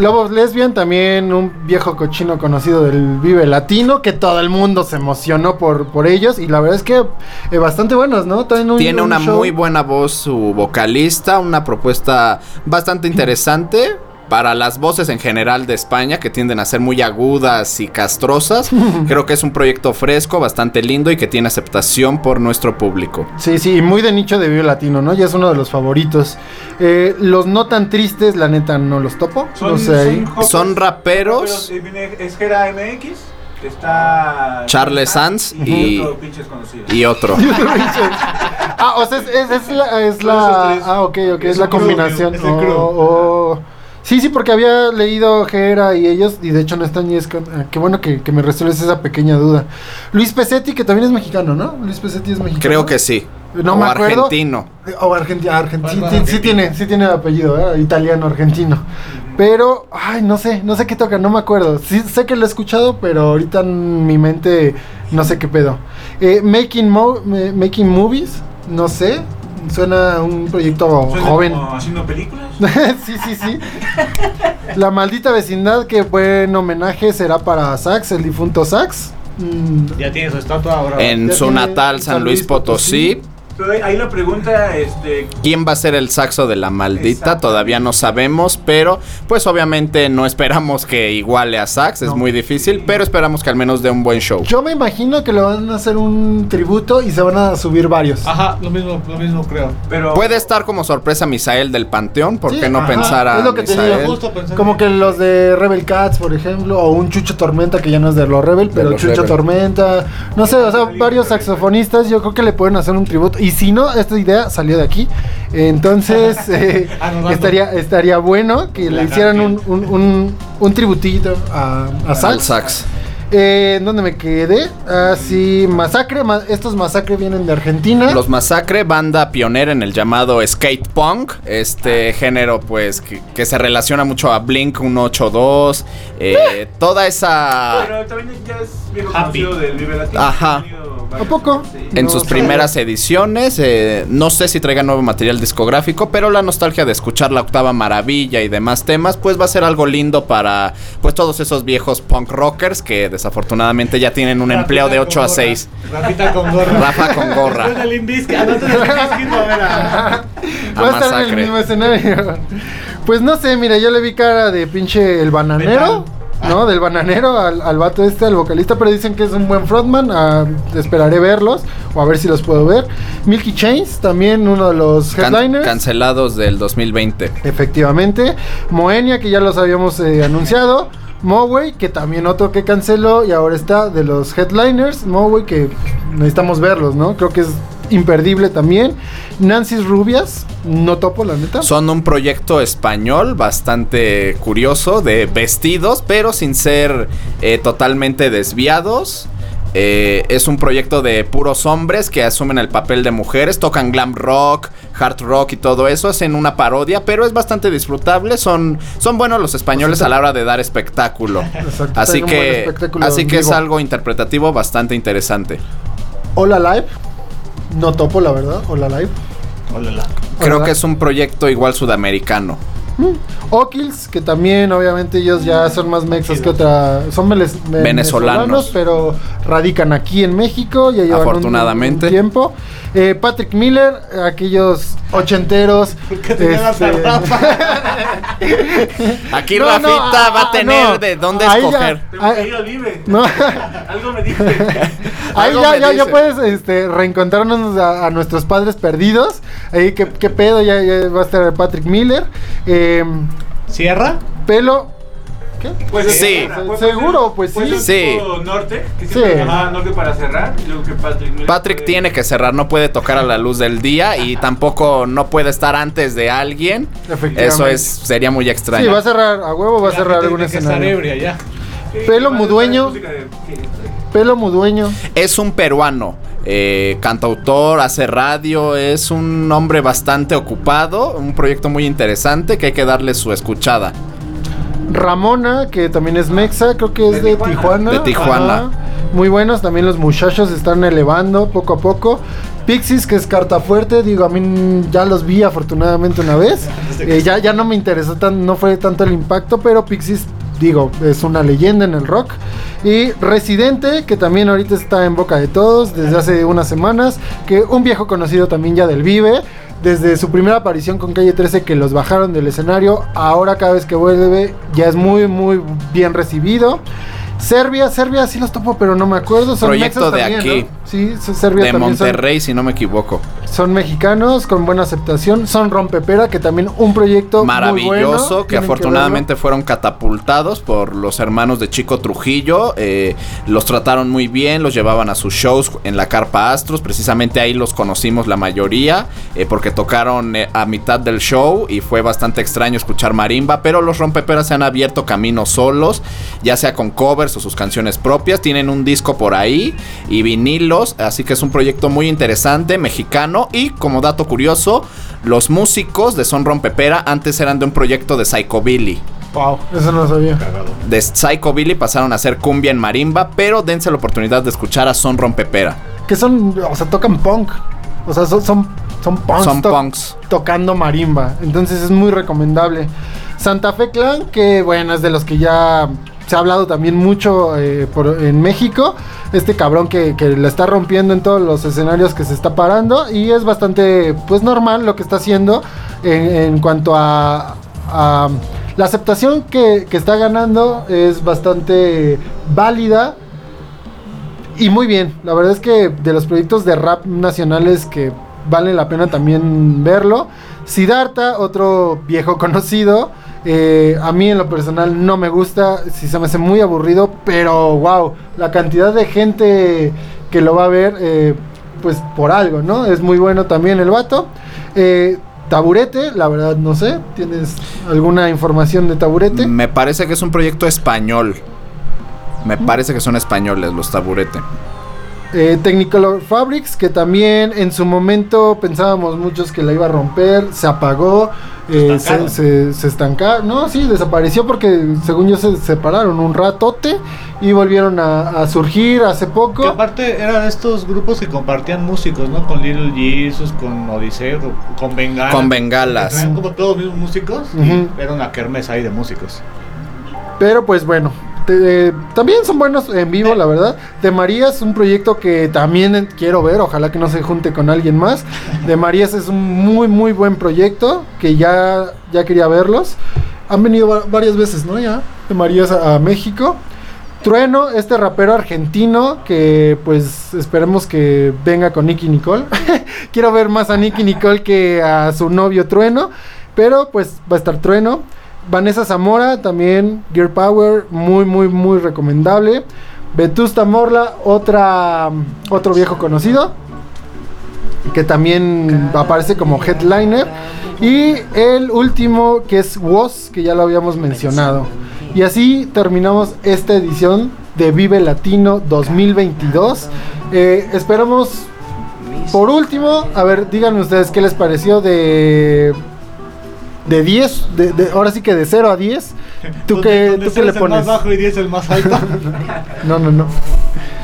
Lobos Lesbian, también un viejo cochino conocido del Vive Latino, que todo el mundo se emocionó por, por ellos. Y la verdad es que eh, bastante buenos, ¿no? Un- Tiene un una show- muy buena voz su vocalista, una propuesta bastante interesante para las voces en general de España que tienden a ser muy agudas y castrosas. Creo que es un proyecto fresco, bastante lindo y que tiene aceptación por nuestro público. Sí, sí, y muy de nicho de Vive Latino, ¿no? Ya es uno de los favoritos. Eh, los no tan tristes, la neta, no los topo. no sé jóvenes, Son raperos. raperos, eh, Es Gera MX, está. Charles Sanz y- otro pinche desconocido. Y otro. ah, o sea, es, es- es la... Es Son la ah, ok, ok, es, Es la combinación. es el crew. Oh, oh. Sí, sí, porque había leído Gera y ellos, y de hecho no están y es con- ah, qué bueno que, que me resuelves esa pequeña duda. Luis Pesetti, que también es mexicano, ¿no? Luis Pesetti es mexicano. Creo que sí. No o me acuerdo. argentino. Eh, O argentino, argentino. Bueno, Sí, sí tiene, sí tiene apellido, ¿eh? italiano, argentino. Pero, ay, no sé, no sé qué toca, no me acuerdo. Sí, sé que lo he escuchado, pero ahorita en mi mente no sé qué pedo. Eh, making, Mo- making Movies, no sé. Suena un proyecto Suena joven. como haciendo películas. sí, sí, sí. La maldita vecindad, que buen homenaje será para Sax, el difunto Sax. Mm, Ya tiene su estatua ahora. En su tiene natal San Luis Potosí. Pero ahí- la pregunta, este. ¿Quién va a ser el saxo de la maldita? Todavía no sabemos, pero pues obviamente no esperamos que iguale a sax, es No. muy difícil, pero esperamos que al menos dé un buen show. Yo me imagino que le van a hacer un tributo y se van a subir varios. Ajá, lo mismo, lo mismo creo. Pero. Puede estar como sorpresa Misael del Panteón, ¿por Sí, qué no ajá, pensar a es lo que te digo, Misael? Justo Como que los de Rebel Cats, por ejemplo, o un Chucho Tormenta, que ya no es de los Rebel, pero los Chucho Rebel. Tormenta, no sé, o sea, varios saxofonistas, yo creo que le pueden hacer un tributo. Y si no, esta idea salió de aquí. Entonces, eh, estaría, estaría bueno que le hicieran un, un, un, un tributito a, a Sax. sax. Eh, ¿En dónde me quedé? Ah, sí, Masacre. ma- estos Masacre vienen de Argentina. Los Masacre, banda pionera en el llamado skate punk, este género pues que, que se relaciona mucho a Blink 182, eh, toda esa... Pero también ya es viejo Happy. conocido del Vive Latino. Ajá. Tenido ¿A poco? En No sus primeras ediciones, eh, no sé si traigan nuevo material discográfico, pero la nostalgia de escuchar la octava maravilla y demás temas, pues va a ser algo lindo para pues todos esos viejos punk rockers que desafortunadamente ya tienen un empleo de 8 a 6. Rafita con gorra. Rafa con gorra. Va a estar en el mismo escenario. Pues no sé, mira, yo le vi cara de pinche el bananero. ¿No? Del bananero al, al vato este, al vocalista, pero dicen que es un buen frontman. ah, esperaré verlos o a ver si los puedo ver. Milky Chains, también uno de los Can- headliners. cancelados del 2020. Efectivamente. Moenia, que ya los habíamos eh, anunciado. Moway, que también otro que canceló y ahora está de los headliners. Moway, que necesitamos verlos, ¿no? Creo que es imperdible también. Nancy's Rubias, no topo, la neta. Son un proyecto español bastante curioso de vestidos, pero sin ser eh, totalmente desviados. Eh, es un proyecto de puros hombres que asumen el papel de mujeres, tocan glam rock, hard rock y todo eso, hacen una parodia, pero es bastante disfrutable, son, son buenos los españoles a la hora de dar espectáculo. Exacto, Así que, espectáculo así que es algo interpretativo bastante interesante. Hola Live, no topo, la verdad. Hola Live. Ólala. Creo Hola. que es un proyecto igual sudamericano. Okils, que también obviamente ellos ya son más mexas que otra, son Venezolanos. pero radican aquí en México, ya llevan un- Afortunadamente. un tiempo. Eh, Patrick Miller, aquellos ochenteros. qué tenías a este, Rafa? Aquí No, Rafita no, ah, va a ah, tener no. de dónde Ahí ya- escoger. Vive. No. Algo me dice. Ahí ya, ya, ya puedes este, reencontrarnos a, a nuestros padres perdidos. Ahí, ¿qué, qué pedo? Ya, ya va a estar Patrick Miller. Eh, ¿Cierra? pelo. ¿Qué? Pues Sí. puede Seguro, pues puede sí. Sí. norte, que siempre Sí. llamaba norte para cerrar. y luego que Patrick Miller Patrick puede- tiene que cerrar, no puede tocar a la luz del día y tampoco no puede estar antes de alguien. Efectivamente. Eso es sería muy Sí, extraño. va a cerrar, a huevo va a cerrar estar escenario. ebria ya. Sí, pelo mudueño. sí. Pelo mudueño. Es un peruano, eh, cantautor, hace radio, es un hombre bastante ocupado, un proyecto muy interesante que hay que darle su escuchada. Ramona, que también es mexa, creo que es De de, Tijuana. Tijuana. De Tijuana. Ajá. Muy buenos, también los muchachos se están elevando poco a poco. Pixies, que es carta fuerte, digo, a mí ya los vi afortunadamente una vez. Eh, ya, ya no me interesó, tan, no fue tanto el impacto, pero Pixies, digo, es una leyenda en el rock. Y Residente, que también ahorita está en boca de todos desde hace unas semanas, que un viejo conocido también ya del Vive. Desde su primera aparición con Calle 13 que los bajaron del escenario, ahora cada vez que vuelve ya es muy muy bien recibido. Serbia, Serbia sí los topo, pero no me acuerdo. Son Proyecto de también, aquí. ¿no? Sí, Serbia De también son- Monterrey, si no me equivoco. son mexicanos con buena aceptación. Son Rompepera, que también un proyecto Maravilloso, muy bueno. que afortunadamente fueron catapultados por los hermanos de Chico Trujillo. eh, los trataron muy bien, los llevaban a sus shows en la Carpa Astros. Precisamente ahí los conocimos la mayoría, eh, porque tocaron eh, a mitad del show y fue bastante extraño escuchar marimba. Pero los rompeperas se han abierto caminos solos, ya sea con covers o sus canciones propias. Tienen un disco por ahí y vinilos, así que es un proyecto muy interesante, mexicano. Y como dato curioso, los músicos de Son Rompepera antes eran de un proyecto de Psychobilly. Wow. Eso no lo sabía. De Psychobilly pasaron a hacer cumbia en marimba, pero dense la oportunidad de escuchar a Son Rompepera. Que son, o sea, tocan punk. O sea, son, son, son punks. Son to- punks. Tocando marimba. Entonces es muy recomendable. Santa Fe Clan, que bueno, es de los que ya se ha hablado también mucho eh, en México. Este cabrón que, que la está rompiendo en todos los escenarios que se está parando. Y es bastante, pues normal lo que está haciendo en, cuanto a, la aceptación que, que está ganando. Es bastante válida. Y muy bien, la verdad es que de los proyectos de rap nacionales que vale la pena también verlo. Siddhartha, otro viejo conocido. Eh, a mí en lo personal no me gusta, si se me hace muy aburrido, pero wow, la cantidad de gente que lo va a ver, eh, pues por algo, ¿no? Es muy bueno también el vato. Eh, taburete, la verdad no sé, ¿tienes alguna información de Taburete? Me parece que es un proyecto español. Me parece que son españoles los taburete. Eh, Technicolor Fabrics, que también en su momento pensábamos muchos que la iba a romper, se apagó, eh, se, estancaron. se, no, sí, desapareció porque según yo se separaron un ratote y volvieron a, a surgir hace Que poco. aparte eran estos grupos que compartían músicos, ¿no? Con Little Jesus, con Odiseo, con Bengala. Con bengalas. Eran como todos los mismos músicos. Ujú. y Era una kermés ahí de músicos. Pero pues bueno, te- eh, también son buenos en vivo, la verdad. De Marías, un proyecto que también quiero ver, ojalá que no se junte con alguien más. De Marías es un muy, muy buen proyecto que ya, ya quería verlos. Han venido va- varias veces, ¿no? Ya, de Marías a, a México. Trueno, este rapero argentino que pues esperemos que venga con Nicky Nicole. Quiero ver más a Nicky Nicole que a su novio Trueno, pero pues va a estar Trueno. Vanessa Zamora también, Gear Power, muy muy muy recomendable. Vetusta Morla, otra otro viejo conocido que también aparece como headliner. Y el último que es Woz, que ya lo habíamos mencionado. Y así terminamos esta edición de Vive Latino 2022. Eh, esperamos, por último, a ver, díganme ustedes qué les pareció de... De 10, de, de- ahora sí que de 0 a 10. ¿Tú Donde- qué, donde tú qué le es el pones? más bajo y 10 el más alto. No, no, no.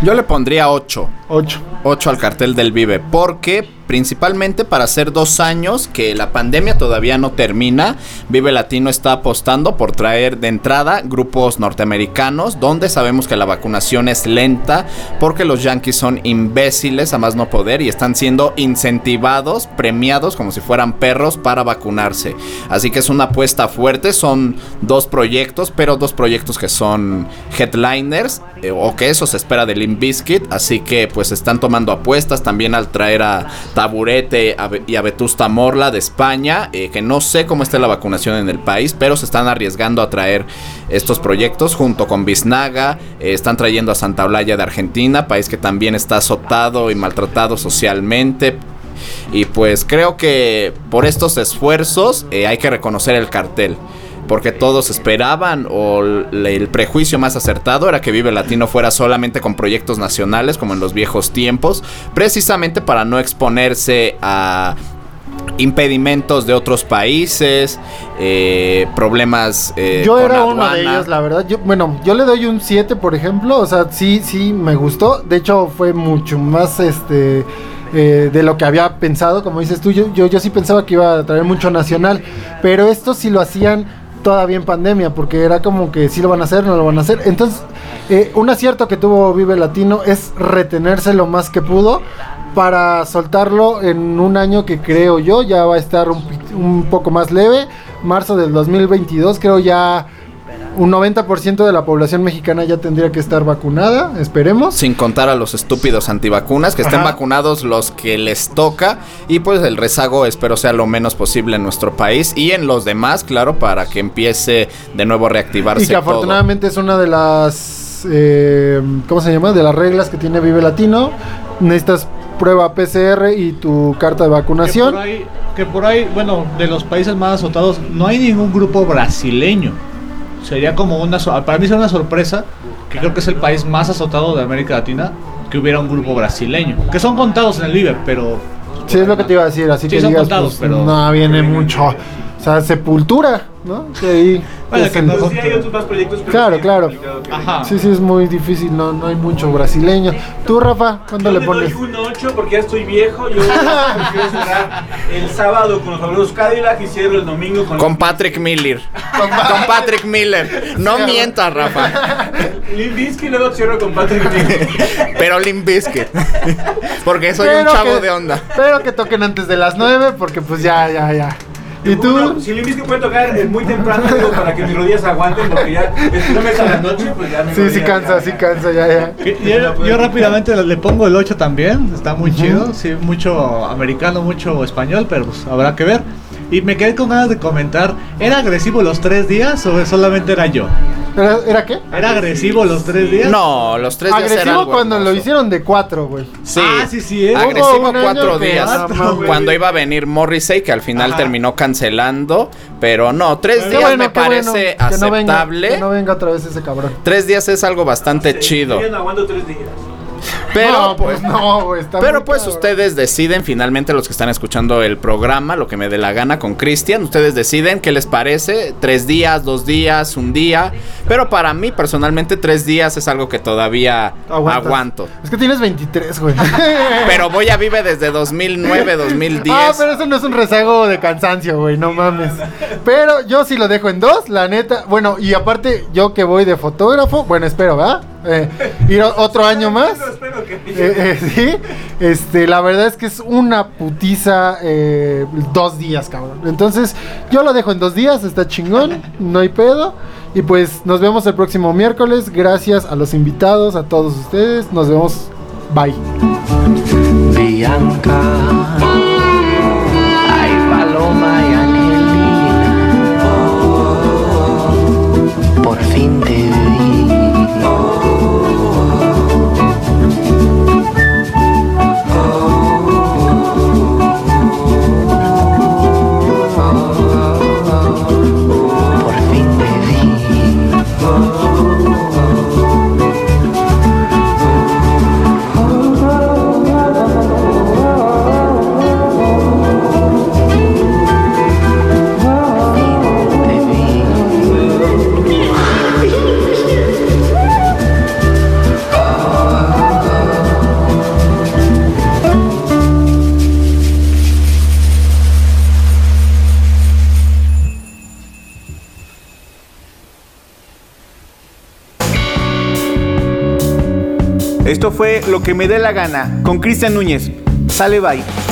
Yo le pondría 8. 8. 8 al cartel del Vive. Porque principalmente para hacer dos años que la pandemia todavía no termina, Vive Latino está apostando por traer de entrada grupos norteamericanos donde sabemos que la vacunación es lenta porque los yankees son imbéciles a más no poder y están siendo incentivados, premiados como si fueran perros para vacunarse. Así que es una apuesta fuerte, son dos proyectos, pero dos proyectos que son headliners eh, o que eso se espera de Limp Bizkit, así que pues están tomando apuestas también al traer a Taburete y a Vetusta Morla de España, eh, que no sé cómo esté la vacunación en el país, pero se están arriesgando a traer estos proyectos junto con Biznaga, eh, están trayendo a Santa Olaya de Argentina, país que también está azotado y maltratado socialmente. Y pues creo que por estos esfuerzos eh, hay que reconocer el cartel. Porque todos esperaban, o el, el prejuicio más acertado era que Vive Latino fuera solamente con proyectos nacionales, como en los viejos tiempos, precisamente para no exponerse a impedimentos de otros países, eh, problemas. eh, yo con era uno de aduana. ellos, la verdad. Yo, bueno, yo le doy un 7, por ejemplo. O sea, sí, sí, me gustó. De hecho, fue mucho más este. eh, de lo que había pensado, como dices tú, yo, yo, yo sí pensaba que iba a traer mucho nacional, pero esto sí lo hacían todavía en pandemia, porque era como que sí lo van a hacer, no lo van a hacer. Entonces, eh, un acierto que tuvo Vive Latino es retenerse lo más que pudo para soltarlo en un año que creo yo ya va a estar un, un poco más leve. Marzo del 2022 creo ya un 90% de la población mexicana ya tendría que estar vacunada, esperemos. Sin contar a los estúpidos antivacunas, que estén Ajá. vacunados los que les toca. Y pues el rezago espero sea lo menos posible en nuestro país y en los demás, claro, para que empiece de nuevo a reactivarse. Y que todo. afortunadamente es una de las, eh, ¿cómo se llama? De las reglas que tiene Vive Latino. Necesitas prueba PCR y tu carta de que, vacunación. por ahí, que por ahí, bueno, de los países más azotados, no hay ningún grupo brasileño. Sería como una. Para mí sería una sorpresa, que creo que es el país más azotado de América Latina, que hubiera un grupo brasileño. Que son contados en el Libre, pero. Sí, es lo que te iba a decir, así Sí, que son digas, contados, pues, pero- no viene mucho. O sea, sepultura, ¿no? Que ahí Bueno, es que el- no- sí, hay otros más proyectos. pero Claro, claro. Ajá. Sí, sí, es muy difícil, no, no hay mucho brasileño. Tú, Rafa, ¿cuándo Yo le pones? doy un 8 porque ya estoy viejo. Yo prefiero cerrar el sábado con los fabulosos Cadillac y cierro el domingo con, Con Patrick Miller. con Patrick Miller. No mientas, Rafa. Limp y luego cierro con Patrick Miller. Pero Limp. Porque soy Pero un chavo que- de onda. Pero que toquen antes de las 9, porque pues ya, ya, ya. ¿Y Bueno, tú? si Limp Bizkit puede tocar eh, muy temprano digo, para que mis rodillas aguanten porque ya es no me a la noche, pues ya mi Sí, sí cansa, ya- sí cansa, ya, ya. Yo, yo rápidamente le- le pongo el 8 también, está muy chido, sí, mucho americano, mucho español, pero pues habrá que ver. Y me quedé con ganas de comentar, ¿era agresivo los tres días o solamente era yo? ¿Era, era qué? ¿Era agresivo los tres días? No, los tres días era Agresivo cuando lo hermoso. hicieron de cuatro, güey. Sí. Ah, sí, sí, ¿eh? Agresivo cuatro días. Cuando iba a venir Morrissey, que al final Ajá. terminó cancelando. Pero no, tres Qué días bueno, me qué bueno. parece Que no venga- aceptable. que no venga otra vez ese cabrón. Tres días es algo bastante chido. Yo no aguanto tres días. Pero no, pues. no, güey. está Pero pues cabrón. ustedes deciden, finalmente los que están escuchando el programa, lo que me dé la gana con Cristian, ustedes deciden qué les parece, tres días, dos días, un día, pero para mí personalmente tres días es algo que todavía Aguantas. aguanto. Es que tienes 23, güey. Pero voy a Vive desde 2009, 2010. Ah, pero eso no es un rezago de cansancio, güey, no mames. Pero yo sí lo dejo en dos, la neta. Bueno, y aparte, yo que voy de fotógrafo, bueno, espero, ¿verdad? Eh, ir otro año más. Espero que. Eh, eh, sí, este, la verdad es que es una putiza eh, dos días, cabrón. Entonces, yo lo dejo en dos días, está chingón, no hay pedo. Y pues nos vemos el próximo miércoles. Gracias a los invitados, a todos ustedes. Nos vemos. Bye. Bianca, ay Paloma y Angelina, por fin te Fue Lo que me dé la gana con Cristian Núñez. Sale bye.